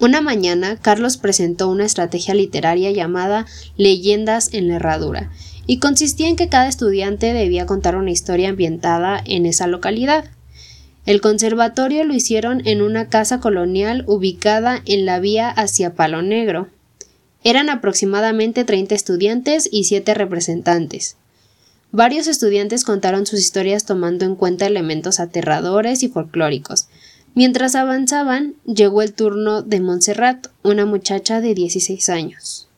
Una mañana, Carlos presentó una estrategia literaria llamada Leyendas en la Herradura, y consistía en que cada estudiante debía contar una historia ambientada en esa localidad. El conservatorio lo hicieron en una casa colonial ubicada en la vía hacia Palo Negro. Eran aproximadamente 30 estudiantes y 7 representantes. Varios estudiantes contaron sus historias tomando en cuenta elementos aterradores y folclóricos. Mientras avanzaban, llegó el turno de Montserrat, una muchacha de 16 años.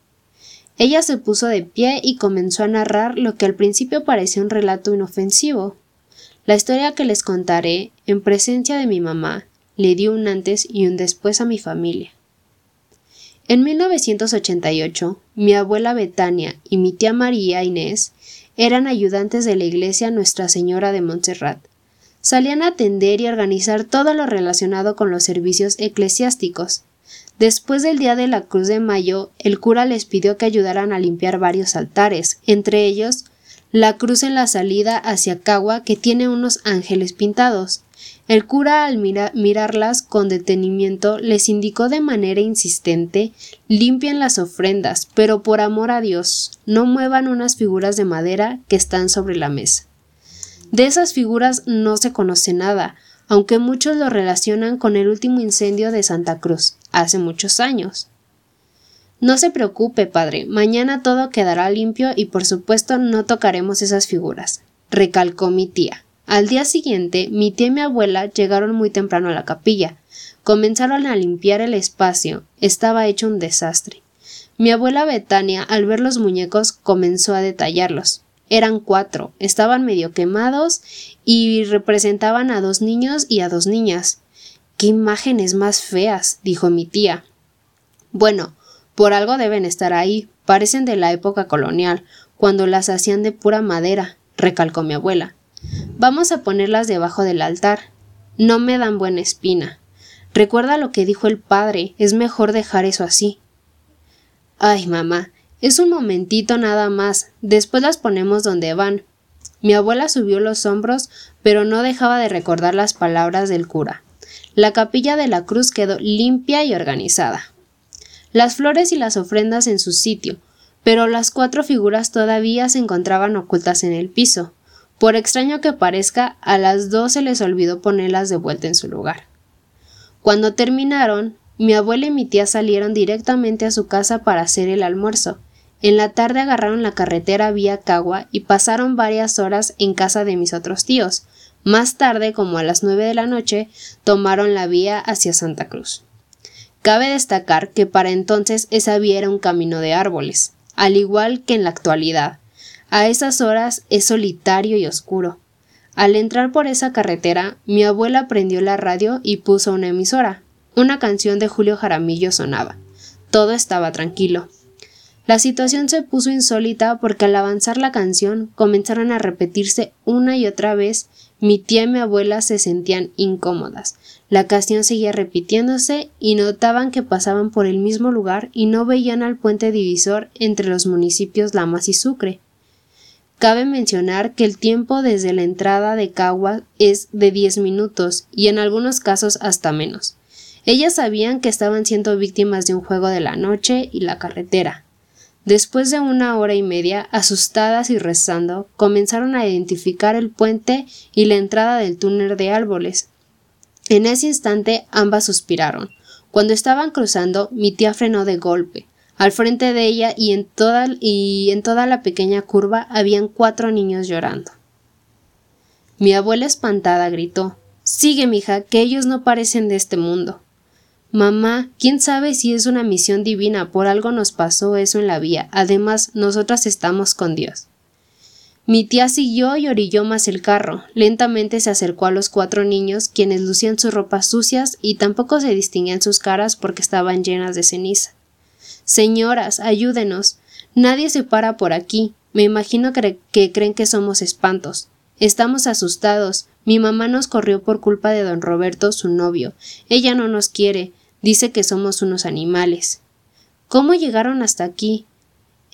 Ella se puso de pie y comenzó a narrar lo que al principio parecía un relato inofensivo. La historia que les contaré, en presencia de mi mamá, le dio un antes y un después a mi familia. En 1988, mi abuela Betania y mi tía María Inés eran ayudantes de la iglesia Nuestra Señora de Montserrat. Salían a atender y organizar todo lo relacionado con los servicios eclesiásticos. Después del día de la Cruz de Mayo, el cura les pidió que ayudaran a limpiar varios altares, entre ellos la cruz en la salida hacia Cagua que tiene unos ángeles pintados. El cura al mirarlas con detenimiento les indicó de manera insistente limpien las ofrendas, pero por amor a Dios, no muevan unas figuras de madera que están sobre la mesa. De esas figuras no se conoce nada, aunque muchos lo relacionan con el último incendio de Santa Cruz, hace muchos años. No se preocupe, padre, mañana todo quedará limpio y por supuesto no tocaremos esas figuras, recalcó mi tía. Al día siguiente, mi tía y mi abuela llegaron muy temprano a la capilla. Comenzaron a limpiar el espacio. Estaba hecho un desastre. Mi abuela Betania, al ver los muñecos, comenzó a detallarlos. Eran cuatro, estaban medio quemados y representaban a dos niños y a dos niñas. ¡Qué imágenes más feas! dijo mi tía. Bueno, por algo deben estar ahí, parecen de la época colonial, cuando las hacían de pura madera, recalcó mi abuela. Vamos a ponerlas debajo del altar. No me dan buena espina. Recuerda lo que dijo el padre, es mejor dejar eso así. Ay, mamá, es un momentito nada más, después las ponemos donde van. Mi abuela subió los hombros, pero no dejaba de recordar las palabras del cura. La capilla de la cruz quedó limpia y organizada. Las flores y las ofrendas en su sitio, pero las cuatro figuras todavía se encontraban ocultas en el piso. Por extraño que parezca, a las dos se les olvidó ponerlas de vuelta en su lugar. Cuando terminaron, mi abuela y mi tía salieron directamente a su casa para hacer el almuerzo. En la tarde agarraron la carretera vía Cagua y pasaron varias horas en casa de mis otros tíos. Más tarde, como a las nueve de la noche, tomaron la vía hacia Santa Cruz. Cabe destacar que para entonces esa vía era un camino de árboles, al igual que en la actualidad, a esas horas es solitario y oscuro. Al entrar por esa carretera, mi abuela prendió la radio y puso una emisora. Una canción de Julio Jaramillo sonaba. Todo estaba tranquilo. La situación se puso insólita porque al avanzar la canción comenzaron a repetirse una y otra vez. Mi tía y mi abuela se sentían incómodas. La canción seguía repitiéndose y notaban que pasaban por el mismo lugar y no veían al puente divisor entre los municipios Lamas y Sucre. Cabe mencionar que el tiempo desde la entrada de Cagua es de 10 minutos y en algunos casos hasta menos. Ellas sabían que estaban siendo víctimas de un juego de la noche y la carretera. Después de una hora y media, asustadas y rezando, comenzaron a identificar el puente y la entrada del túnel de árboles. En ese instante ambas suspiraron. Cuando estaban cruzando, mi tía frenó de golpe. Al frente de ella y en toda, y en toda la pequeña curva habían cuatro niños llorando. Mi abuela espantada gritó Sigue, mija, que ellos no parecen de este mundo. Mamá, quién sabe si es una misión divina, por algo nos pasó eso en la vía. Además, nosotras estamos con Dios. Mi tía siguió y orilló más el carro. Lentamente se acercó a los cuatro niños, quienes lucían sus ropas sucias y tampoco se distinguían sus caras porque estaban llenas de ceniza. Señoras, ayúdenos. Nadie se para por aquí. Me imagino que, que creen que somos espantos. Estamos asustados. Mi mamá nos corrió por culpa de don Roberto, su novio. Ella no nos quiere. Dice que somos unos animales. ¿Cómo llegaron hasta aquí?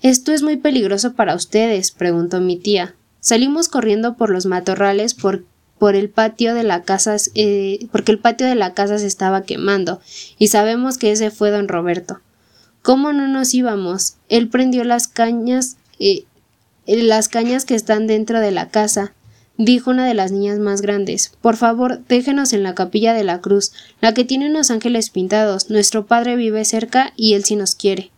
Esto es muy peligroso para ustedes, preguntó mi tía. Salimos corriendo por los matorrales por, por el patio de la casa, eh, porque el patio de la casa se estaba quemando, y sabemos que ese fue don Roberto. ¿Cómo no nos íbamos? Él prendió las cañas, eh, las cañas que están dentro de la casa, dijo una de las niñas más grandes. Por favor, déjenos en la capilla de la cruz, la que tiene unos ángeles pintados. Nuestro padre vive cerca y él sí nos quiere.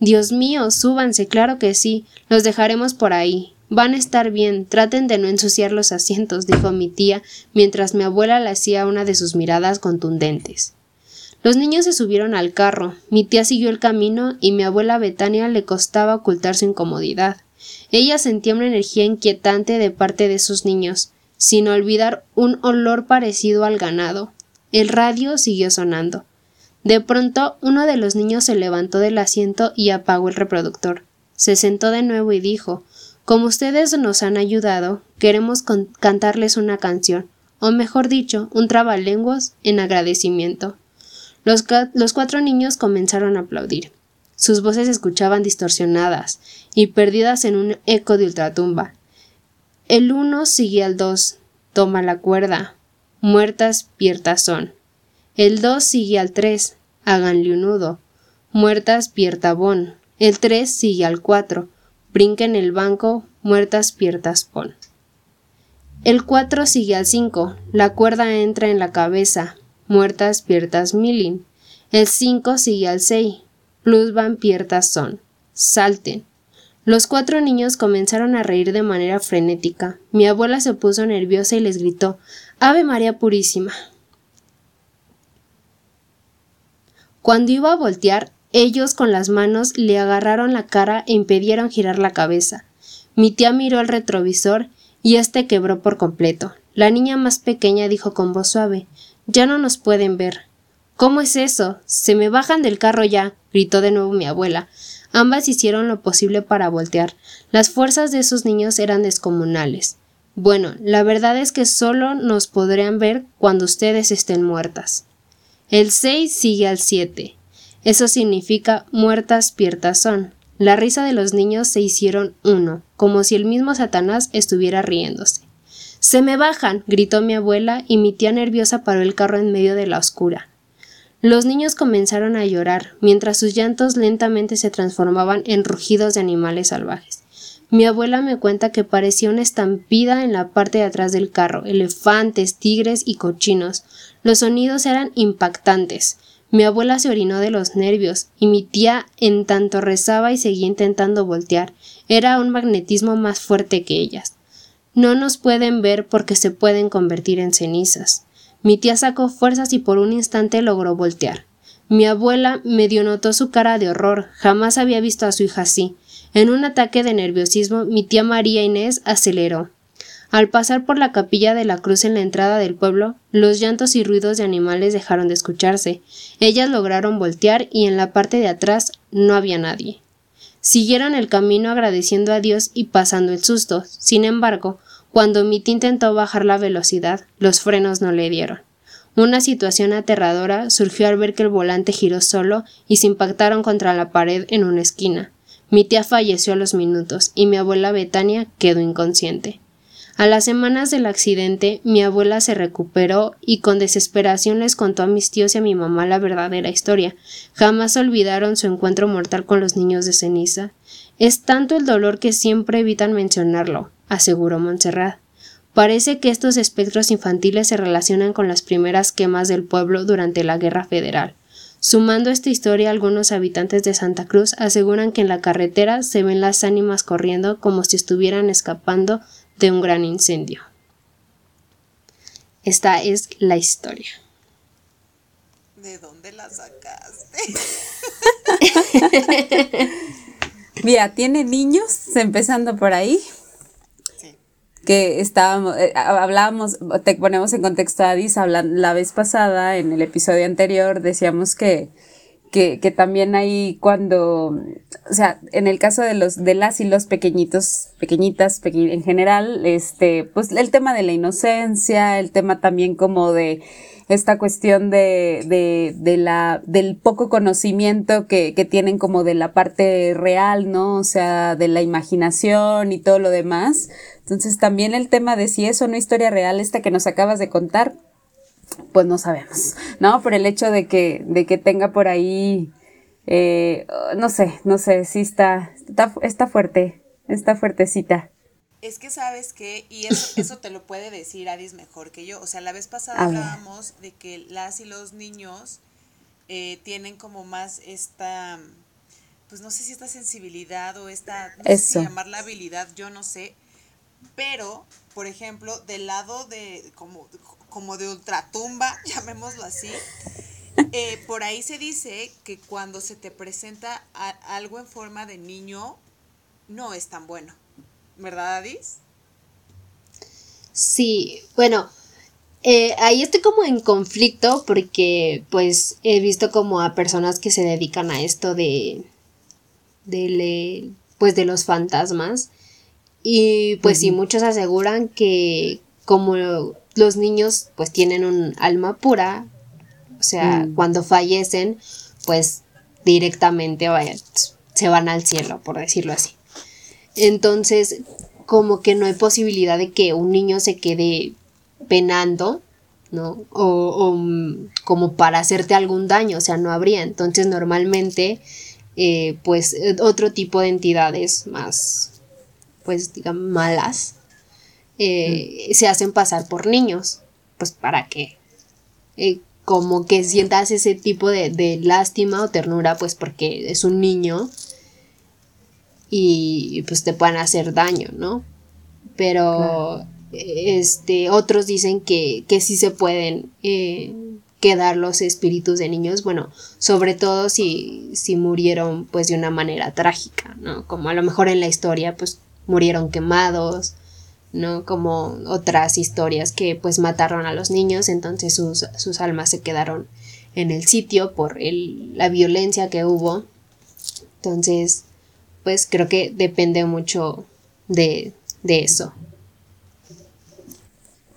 Dios mío, súbanse, claro que sí. Los dejaremos por ahí. Van a estar bien. Traten de no ensuciar los asientos, dijo mi tía, mientras mi abuela le hacía una de sus miradas contundentes. Los niños se subieron al carro, mi tía siguió el camino y mi abuela Betania le costaba ocultar su incomodidad. Ella sentía una energía inquietante de parte de sus niños, sin olvidar un olor parecido al ganado. El radio siguió sonando. De pronto uno de los niños se levantó del asiento y apagó el reproductor. Se sentó de nuevo y dijo Como ustedes nos han ayudado, queremos cantarles una canción, o mejor dicho, un trabalenguas en agradecimiento. Los, los cuatro niños comenzaron a aplaudir. Sus voces se escuchaban distorsionadas y perdidas en un eco de ultratumba. El uno seguía al dos. Toma la cuerda. Muertas piertas son. El dos sigue al tres, háganle un nudo. Muertas bon. El tres sigue al cuatro, brinca en el banco, muertas piertas pon. El cuatro sigue al cinco, la cuerda entra en la cabeza, muertas piertas milin. El cinco sigue al seis, plus van piertas son. Salten. Los cuatro niños comenzaron a reír de manera frenética. Mi abuela se puso nerviosa y les gritó Ave María Purísima. Cuando iba a voltear, ellos con las manos le agarraron la cara e impidieron girar la cabeza. Mi tía miró al retrovisor y éste quebró por completo. La niña más pequeña dijo con voz suave Ya no nos pueden ver. ¿Cómo es eso? Se me bajan del carro ya. Gritó de nuevo mi abuela. Ambas hicieron lo posible para voltear. Las fuerzas de esos niños eran descomunales. Bueno, la verdad es que solo nos podrían ver cuando ustedes estén muertas. El 6 sigue al 7. Eso significa muertas piertas son. La risa de los niños se hicieron uno, como si el mismo Satanás estuviera riéndose. Se me bajan, gritó mi abuela, y mi tía nerviosa paró el carro en medio de la oscura. Los niños comenzaron a llorar, mientras sus llantos lentamente se transformaban en rugidos de animales salvajes. Mi abuela me cuenta que parecía una estampida en la parte de atrás del carro, elefantes, tigres y cochinos. Los sonidos eran impactantes. Mi abuela se orinó de los nervios, y mi tía en tanto rezaba y seguía intentando voltear. Era un magnetismo más fuerte que ellas. No nos pueden ver porque se pueden convertir en cenizas. Mi tía sacó fuerzas y por un instante logró voltear. Mi abuela medio notó su cara de horror. Jamás había visto a su hija así. En un ataque de nerviosismo, mi tía María Inés aceleró. Al pasar por la capilla de la cruz en la entrada del pueblo, los llantos y ruidos de animales dejaron de escucharse. Ellas lograron voltear y en la parte de atrás no había nadie. Siguieron el camino agradeciendo a Dios y pasando el susto. Sin embargo, cuando Mitty intentó bajar la velocidad, los frenos no le dieron. Una situación aterradora surgió al ver que el volante giró solo y se impactaron contra la pared en una esquina. Mi tía falleció a los minutos y mi abuela Betania quedó inconsciente. A las semanas del accidente, mi abuela se recuperó y con desesperación les contó a mis tíos y a mi mamá la verdadera historia. Jamás olvidaron su encuentro mortal con los niños de ceniza. Es tanto el dolor que siempre evitan mencionarlo, aseguró Montserrat. Parece que estos espectros infantiles se relacionan con las primeras quemas del pueblo durante la Guerra Federal. Sumando esta historia, algunos habitantes de Santa Cruz aseguran que en la carretera se ven las ánimas corriendo como si estuvieran escapando de un gran incendio. Esta es la historia. ¿De dónde la sacaste? Mira, tiene niños, empezando por ahí. Que estábamos, eh, hablábamos, te ponemos en contexto a Adis, la vez pasada, en el episodio anterior, decíamos que, que, que también hay cuando, o sea, en el caso de los, de las y los pequeñitos, pequeñitas, en general, este, pues el tema de la inocencia, el tema también como de, esta cuestión de, de, de la, del poco conocimiento que, que, tienen como de la parte real, ¿no? O sea, de la imaginación y todo lo demás. Entonces también el tema de si es o no historia real, esta que nos acabas de contar, pues no sabemos, ¿no? Por el hecho de que, de que tenga por ahí, eh, no sé, no sé, sí está, está, está fuerte, está fuertecita. Es que sabes que, y eso, eso te lo puede decir Adis mejor que yo. O sea, la vez pasada hablábamos de que las y los niños eh, tienen como más esta, pues no sé si esta sensibilidad o esta, no sé si llamarla habilidad, yo no sé. Pero, por ejemplo, del lado de, como, como de ultratumba, llamémoslo así, eh, por ahí se dice que cuando se te presenta algo en forma de niño, no es tan bueno. ¿Verdad, Adis? Sí, bueno, eh, ahí estoy como en conflicto porque pues he visto como a personas que se dedican a esto de, de pues de los fantasmas y pues sí, muchos aseguran que como los niños pues tienen un alma pura, o sea, mm. cuando fallecen pues directamente se van al cielo, por decirlo así. Entonces, como que no hay posibilidad de que un niño se quede penando, ¿no? O, mm, como para hacerte algún daño, o sea, no habría. Entonces, normalmente, eh, pues, eh, otro tipo de entidades más, pues, digamos, malas, eh, mm. se hacen pasar por niños. Pues, ¿para qué? como que sientas ese tipo de, de lástima o ternura, pues, porque es un niño y pues te puedan hacer daño, ¿no? Pero este, otros dicen que, que sí se pueden eh, quedar los espíritus de niños, bueno, sobre todo si, si murieron pues de una manera trágica, ¿no? Como a lo mejor en la historia pues murieron quemados, ¿no? Como otras historias que pues mataron a los niños, entonces sus, sus almas se quedaron en el sitio por el, la violencia que hubo. Entonces, pues creo que depende mucho de, de eso.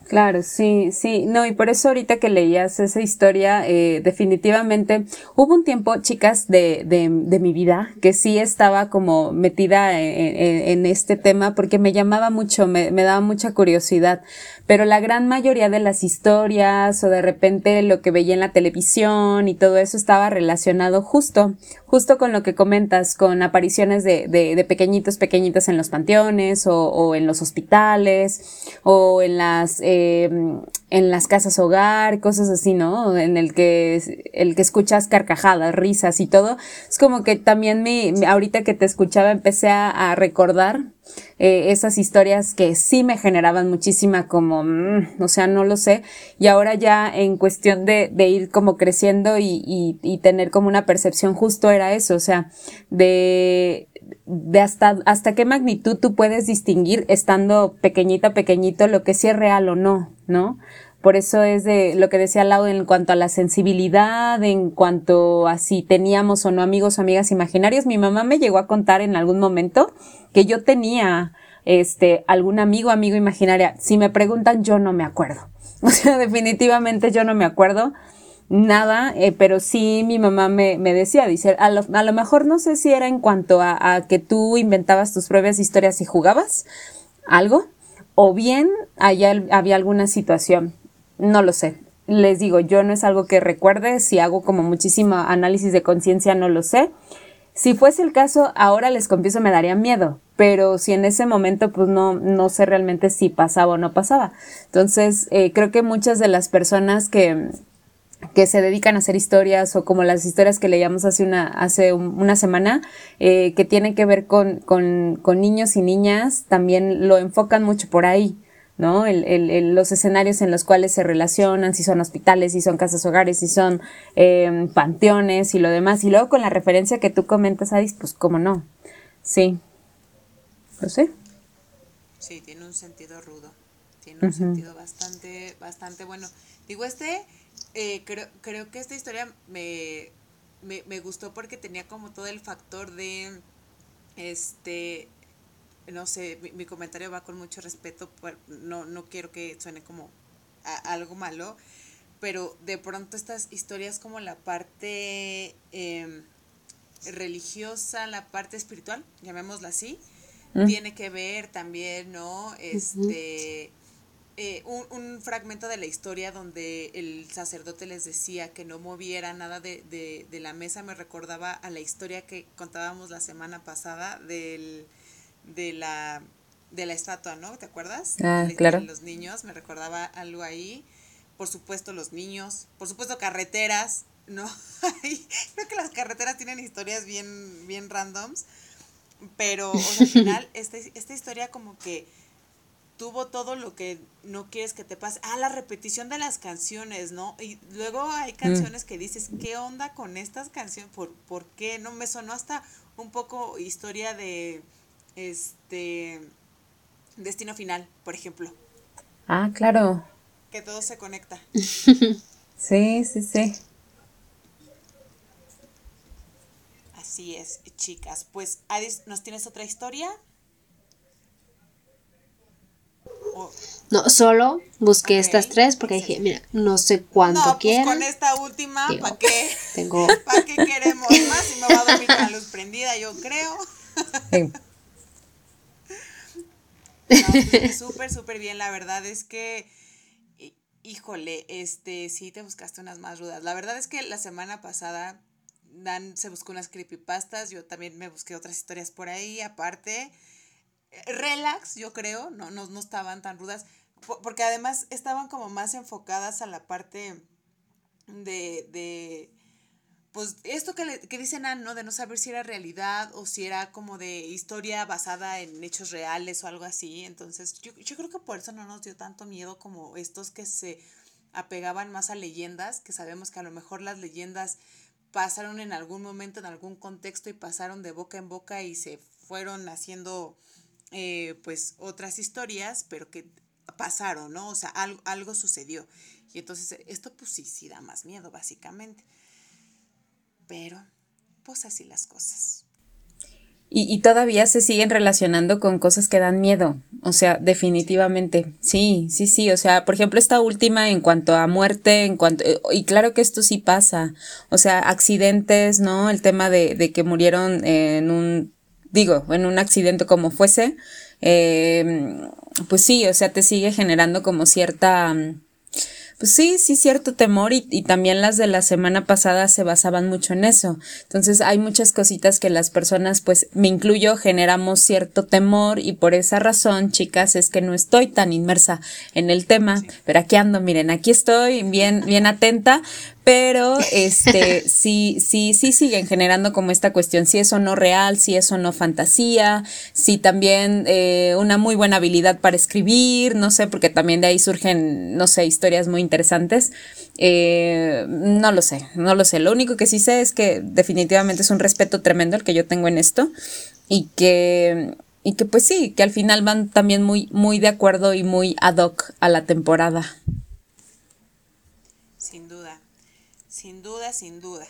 Claro, sí, sí, no, y por eso ahorita que leías esa historia, eh, definitivamente hubo un tiempo, chicas, de, de, de, mi vida que sí estaba como metida en, este tema porque me llamaba mucho, me, me, daba mucha curiosidad, pero la gran mayoría de las historias o de repente lo que veía en la televisión y todo eso estaba relacionado justo, justo con lo que comentas, con apariciones de, de, de pequeñitos, pequeñitas en los panteones o, o en los hospitales o en las... Eh, en las casas hogar, cosas así, ¿no? En el que, el que escuchas carcajadas, risas y todo. Es como que también me, ahorita que te escuchaba empecé a, recordar eh, esas historias que sí me generaban muchísima como, mm, o sea, no lo sé. Y ahora ya en cuestión de, ir como creciendo y, tener como una percepción justo era eso, o sea, de hasta, hasta qué magnitud tú puedes distinguir estando pequeñita, pequeñito, lo que sí es real o no, ¿no? Por eso es de lo que decía Lau en cuanto a la sensibilidad, en cuanto a si teníamos o no amigos o amigas imaginarios. Mi mamá me llegó a contar en algún momento que yo tenía este algún amigo, amigo imaginaria. Si me preguntan, yo no me acuerdo. O sea, definitivamente yo no me acuerdo nada, eh, pero sí mi mamá me, me decía, dice, a lo, a lo, mejor no sé si era en cuanto a, a, que tú inventabas tus propias historias y jugabas algo, o bien allá había alguna situación, no lo sé. Les digo, yo no es algo que recuerde, si hago como muchísimo análisis de conciencia, no lo sé. Si fuese el caso, ahora les confieso me daría miedo, pero si en ese momento pues no, no sé realmente si pasaba o no pasaba. Entonces, eh, creo que muchas de las personas que, que se dedican a hacer historias o como las historias que leíamos hace una, hace una semana, eh, que tienen que ver con, con, con, niños y niñas, también lo enfocan mucho por ahí, ¿no? El, el, los escenarios en los cuales se relacionan, si son hospitales, si son casas hogares, si son eh, panteones y lo demás. Y luego con la referencia que tú comentas, Adis, pues cómo no. Sí. Lo sé. Sí, tiene un sentido rudo. Tiene un sentido bastante, bastante bueno. Digo, este, eh, creo, creo que esta historia me, me, me gustó porque tenía como todo el factor de, este, no sé, mi, comentario va con mucho respeto, no, no quiero que suene como algo malo, pero de pronto estas historias como la parte em, religiosa, la parte espiritual, llamémosla así, mm. tiene que ver también, ¿no? Este, eh, un, un, fragmento de la historia donde el sacerdote les decía que no moviera nada de, de, de, la mesa me recordaba a la historia que contábamos la semana pasada del, de, la, de la estatua, ¿no? ¿Te acuerdas? Ah, claro. los niños, me recordaba algo ahí. Por supuesto los niños, por supuesto carreteras, ¿no? Creo que las carreteras tienen historias bien, bien randoms, pero al final este, esta historia como que tuvo todo lo que no quieres que te pase. Ah, la repetición de las canciones, ¿no? Y luego hay mm. canciones que dices, ¿qué onda con estas canciones? ¿Por, ¿Por qué? No, me sonó hasta un poco historia de, este, Destino Final, por ejemplo. Ah, claro. Que todo se conecta. sí, sí, sí. Así es, chicas. Pues, Adis, ¿nos tienes otra historia? No, solo busqué estas tres porque dije, mira, no sé cuánto no, pues con esta última, ¿para qué? Tengo... ¿Para qué queremos más? Y me va a dormir con la luz prendida, yo creo. súper, súper bien. La verdad es que, híjole, este, sí te buscaste unas más rudas. La verdad es que la semana pasada Dan se buscó unas creepypastas, yo también me busqué otras historias por ahí, aparte relax, yo creo, no, no, no estaban tan rudas, porque además estaban como más enfocadas a la parte de, de pues esto que, le, que dicen ¿no? De no saber si era realidad o si era como de historia basada en hechos reales o algo así. Entonces, yo, yo creo que por eso no nos dio tanto miedo como estos que se apegaban más a leyendas, que sabemos que a lo mejor las leyendas pasaron en algún momento, en algún contexto y pasaron de boca en boca y se fueron haciendo eh, pues otras historias, pero que pasaron, ¿no? O sea, algo, algo sucedió. Y entonces esto pues sí, sí da más miedo, básicamente. Pero, pues así las cosas. Y, todavía se siguen relacionando con cosas que dan miedo. O sea, definitivamente. Sí, sí, sí. O sea, por ejemplo, esta última en cuanto a muerte, en cuanto. Eh, y claro que esto sí pasa. O sea, accidentes, ¿no? El tema de, de que murieron en un digo, en un accidente como fuese, eh, pues sí, o sea, te sigue generando como cierta, pues sí, sí, cierto temor y, y, también las de la semana pasada se basaban mucho en eso. Entonces hay muchas cositas que las personas, pues me incluyo, generamos cierto temor y por esa razón, chicas, es que no estoy tan inmersa en el tema, pero aquí ando, miren, aquí estoy bien, bien atenta, pero este sí, sí, sí siguen generando como esta cuestión, si es o no real, si es o no fantasía, si también eh, una muy buena habilidad para escribir, no sé, porque también de ahí surgen, no sé, historias muy interesantes. Eh, no lo sé, no lo sé. Lo único que sí sé es que definitivamente es un respeto tremendo el que yo tengo en esto y que y que pues sí, que al final van también muy muy de acuerdo y muy ad hoc a la temporada. Sin duda, sin duda.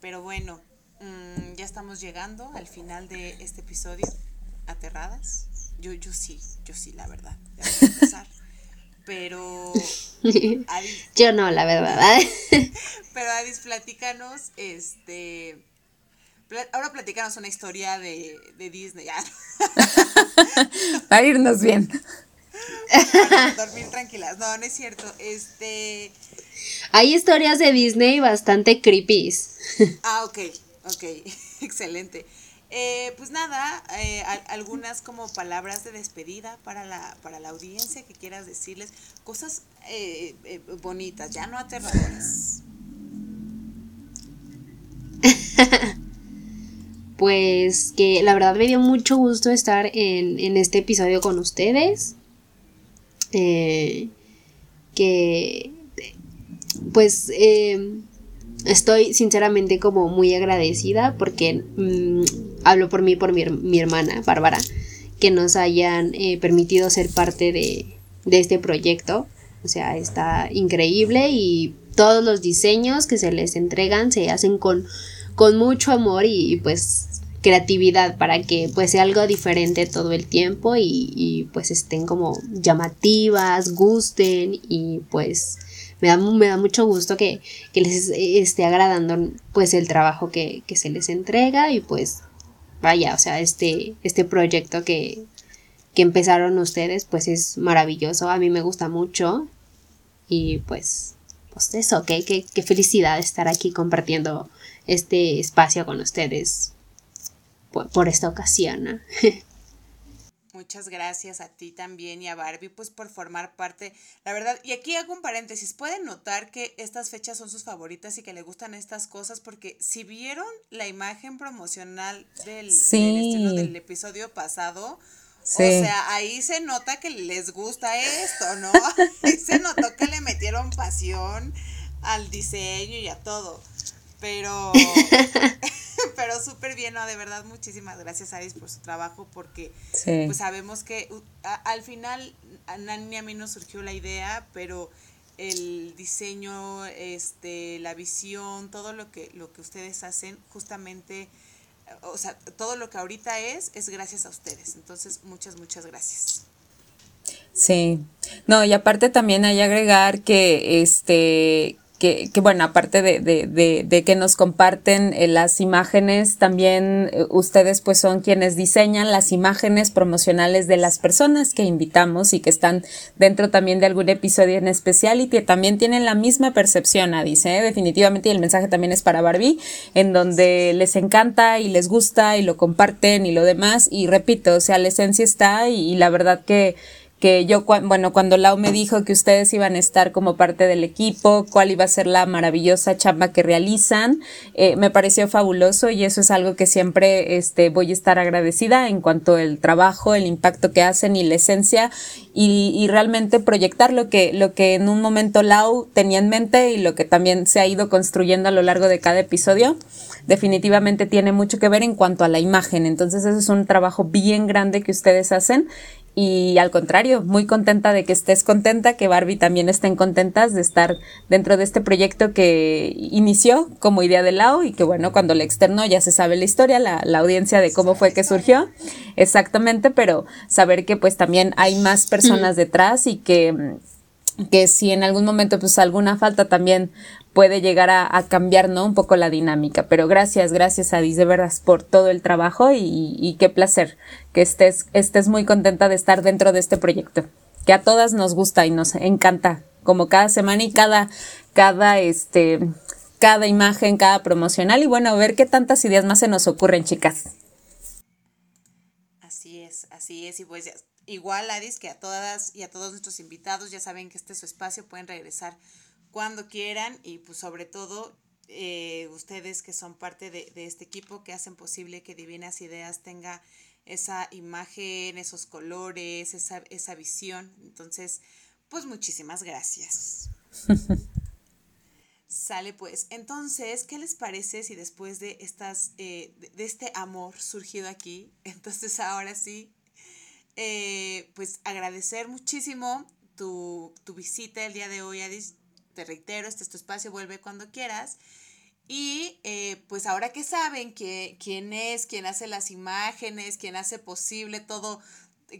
Pero bueno, mm, ya estamos llegando al final de este episodio. Aterradas. Yo, yo sí, yo sí, la verdad. Pero. yo no, la verdad. pero Adis, platícanos, este. Ahora platícanos una historia de, de Disney. Para irnos bien. Para dormir tranquilas. No, no es cierto. Este. Hay historias de Disney bastante creepy. Ah, ok, ok, excelente. Eh, pues nada, eh, algunas como palabras de despedida para la, para la audiencia que quieras decirles, cosas eh, bonitas, ya no aterradoras. pues que la verdad me dio mucho gusto estar en, en este episodio con ustedes. Que pues em, estoy sinceramente como muy agradecida porque mm, hablo por mí, por mi, hermana, Bárbara, que nos hayan eh, permitido ser parte de, de este proyecto. O sea, está increíble y todos los diseños que se les entregan se hacen con, con mucho amor y, pues creatividad para que pues sea algo diferente todo el tiempo y, pues estén como llamativas, gusten y pues me da, me da mucho gusto que, les esté agradando pues el trabajo que, que, se les entrega y pues vaya, o sea, este, este proyecto que, que empezaron ustedes pues es maravilloso, a mí me gusta mucho y pues pues eso, qué, qué, felicidad estar aquí compartiendo este espacio con ustedes por, esta ocasión. Muchas gracias a ti también y a Barbie pues por formar parte. La verdad, y aquí hago un paréntesis, pueden notar que estas fechas son sus favoritas y que le gustan estas cosas porque si vieron la imagen promocional del, del episodio pasado, o sea, ahí se nota que les gusta esto, ¿no? Ahí se notó que le metieron pasión al diseño y a todo. Pero, pero súper bien, ¿no? De verdad, muchísimas gracias, Aris, por su trabajo, porque pues sabemos que al final a Nani a mí nos surgió la idea, pero el diseño, este, la visión, todo lo que, lo que ustedes hacen, justamente o sea, todo lo que ahorita es, es gracias a ustedes. Entonces, muchas, muchas gracias. Sí, no, y aparte también hay agregar que este que, que, bueno, aparte de, de, de, de, que nos comparten eh, las imágenes, también eh, ustedes pues son quienes diseñan las imágenes promocionales de las personas que invitamos y que están dentro también de algún episodio en especial y que también tienen la misma percepción, dice, ¿eh? definitivamente, y el mensaje también es para Barbie, en donde les encanta y les gusta y lo comparten y lo demás, y repito, o sea, la esencia está y la verdad que que yo, bueno, cuando Lau me dijo que ustedes iban a estar como parte del equipo, cuál iba a ser la maravillosa chamba que realizan, eh, me pareció fabuloso y eso es algo que siempre este, voy a estar agradecida en cuanto al trabajo, el impacto que hacen y la esencia y, y realmente proyectar lo que, lo que en un momento Lau tenía en mente y lo que también se ha ido construyendo a lo largo de cada episodio definitivamente tiene mucho que ver en cuanto a la imagen. Entonces, eso es un trabajo bien grande que ustedes hacen y al contrario, muy contenta de que estés contenta, que Barbie también estén contentas de estar dentro de este proyecto que inició como idea de Lao y que bueno, cuando le externo ya se sabe la historia, la, la audiencia de cómo fue que surgió, exactamente, pero saber que pues también hay más personas detrás y que que si en algún momento pues alguna falta también puede llegar a, cambiar, ¿no? Un poco la dinámica. Pero gracias, gracias a de verdad por todo el trabajo y, qué placer que estés, estés muy contenta de estar dentro de este proyecto. Que a todas nos gusta y nos encanta, como cada semana y cada, cada, este, cada imagen, cada promocional y bueno, ver qué tantas ideas más se nos ocurren, chicas. Así es, así es y pues igual Adis que a todas y a todos nuestros invitados ya saben que este es su espacio, pueden regresar cuando quieran y pues sobre todo eh, ustedes que son parte de, este equipo que hacen posible que Divinas Ideas tenga esa imagen, esos colores, esa, esa visión. Entonces, pues muchísimas gracias. Sale pues. Entonces, ¿qué les parece si después de estas, eh, de, este amor surgido aquí, entonces ahora sí, eh, pues agradecer muchísimo tu, tu visita el día de hoy, Adis te reitero, este es tu espacio, vuelve cuando quieras. Y eh, pues ahora que saben que, quién es, quién hace las imágenes, quién hace posible todo,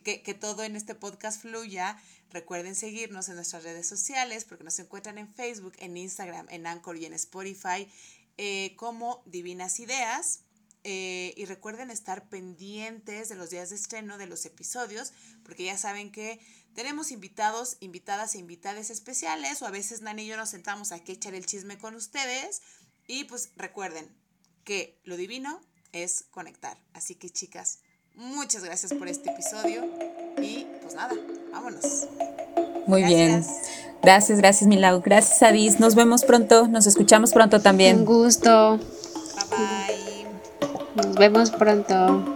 que, todo en este podcast fluya, recuerden seguirnos en nuestras redes sociales porque nos encuentran en Facebook, en Instagram, en Anchor y en Spotify eh, como Divinas Ideas. Eh, y recuerden estar pendientes de los días de estreno de los episodios, porque ya saben que tenemos invitados, invitadas e invitadas especiales, o a veces Nani y yo nos sentamos aquí a echar el chisme con ustedes. Y pues recuerden que lo divino es conectar. Así que chicas, muchas gracias por este episodio. Y pues nada, vámonos. Muy bien. Gracias, gracias Milau. Gracias Adis. Nos vemos pronto. Nos escuchamos pronto también. Un gusto. Bye bye. Nos vemos pronto.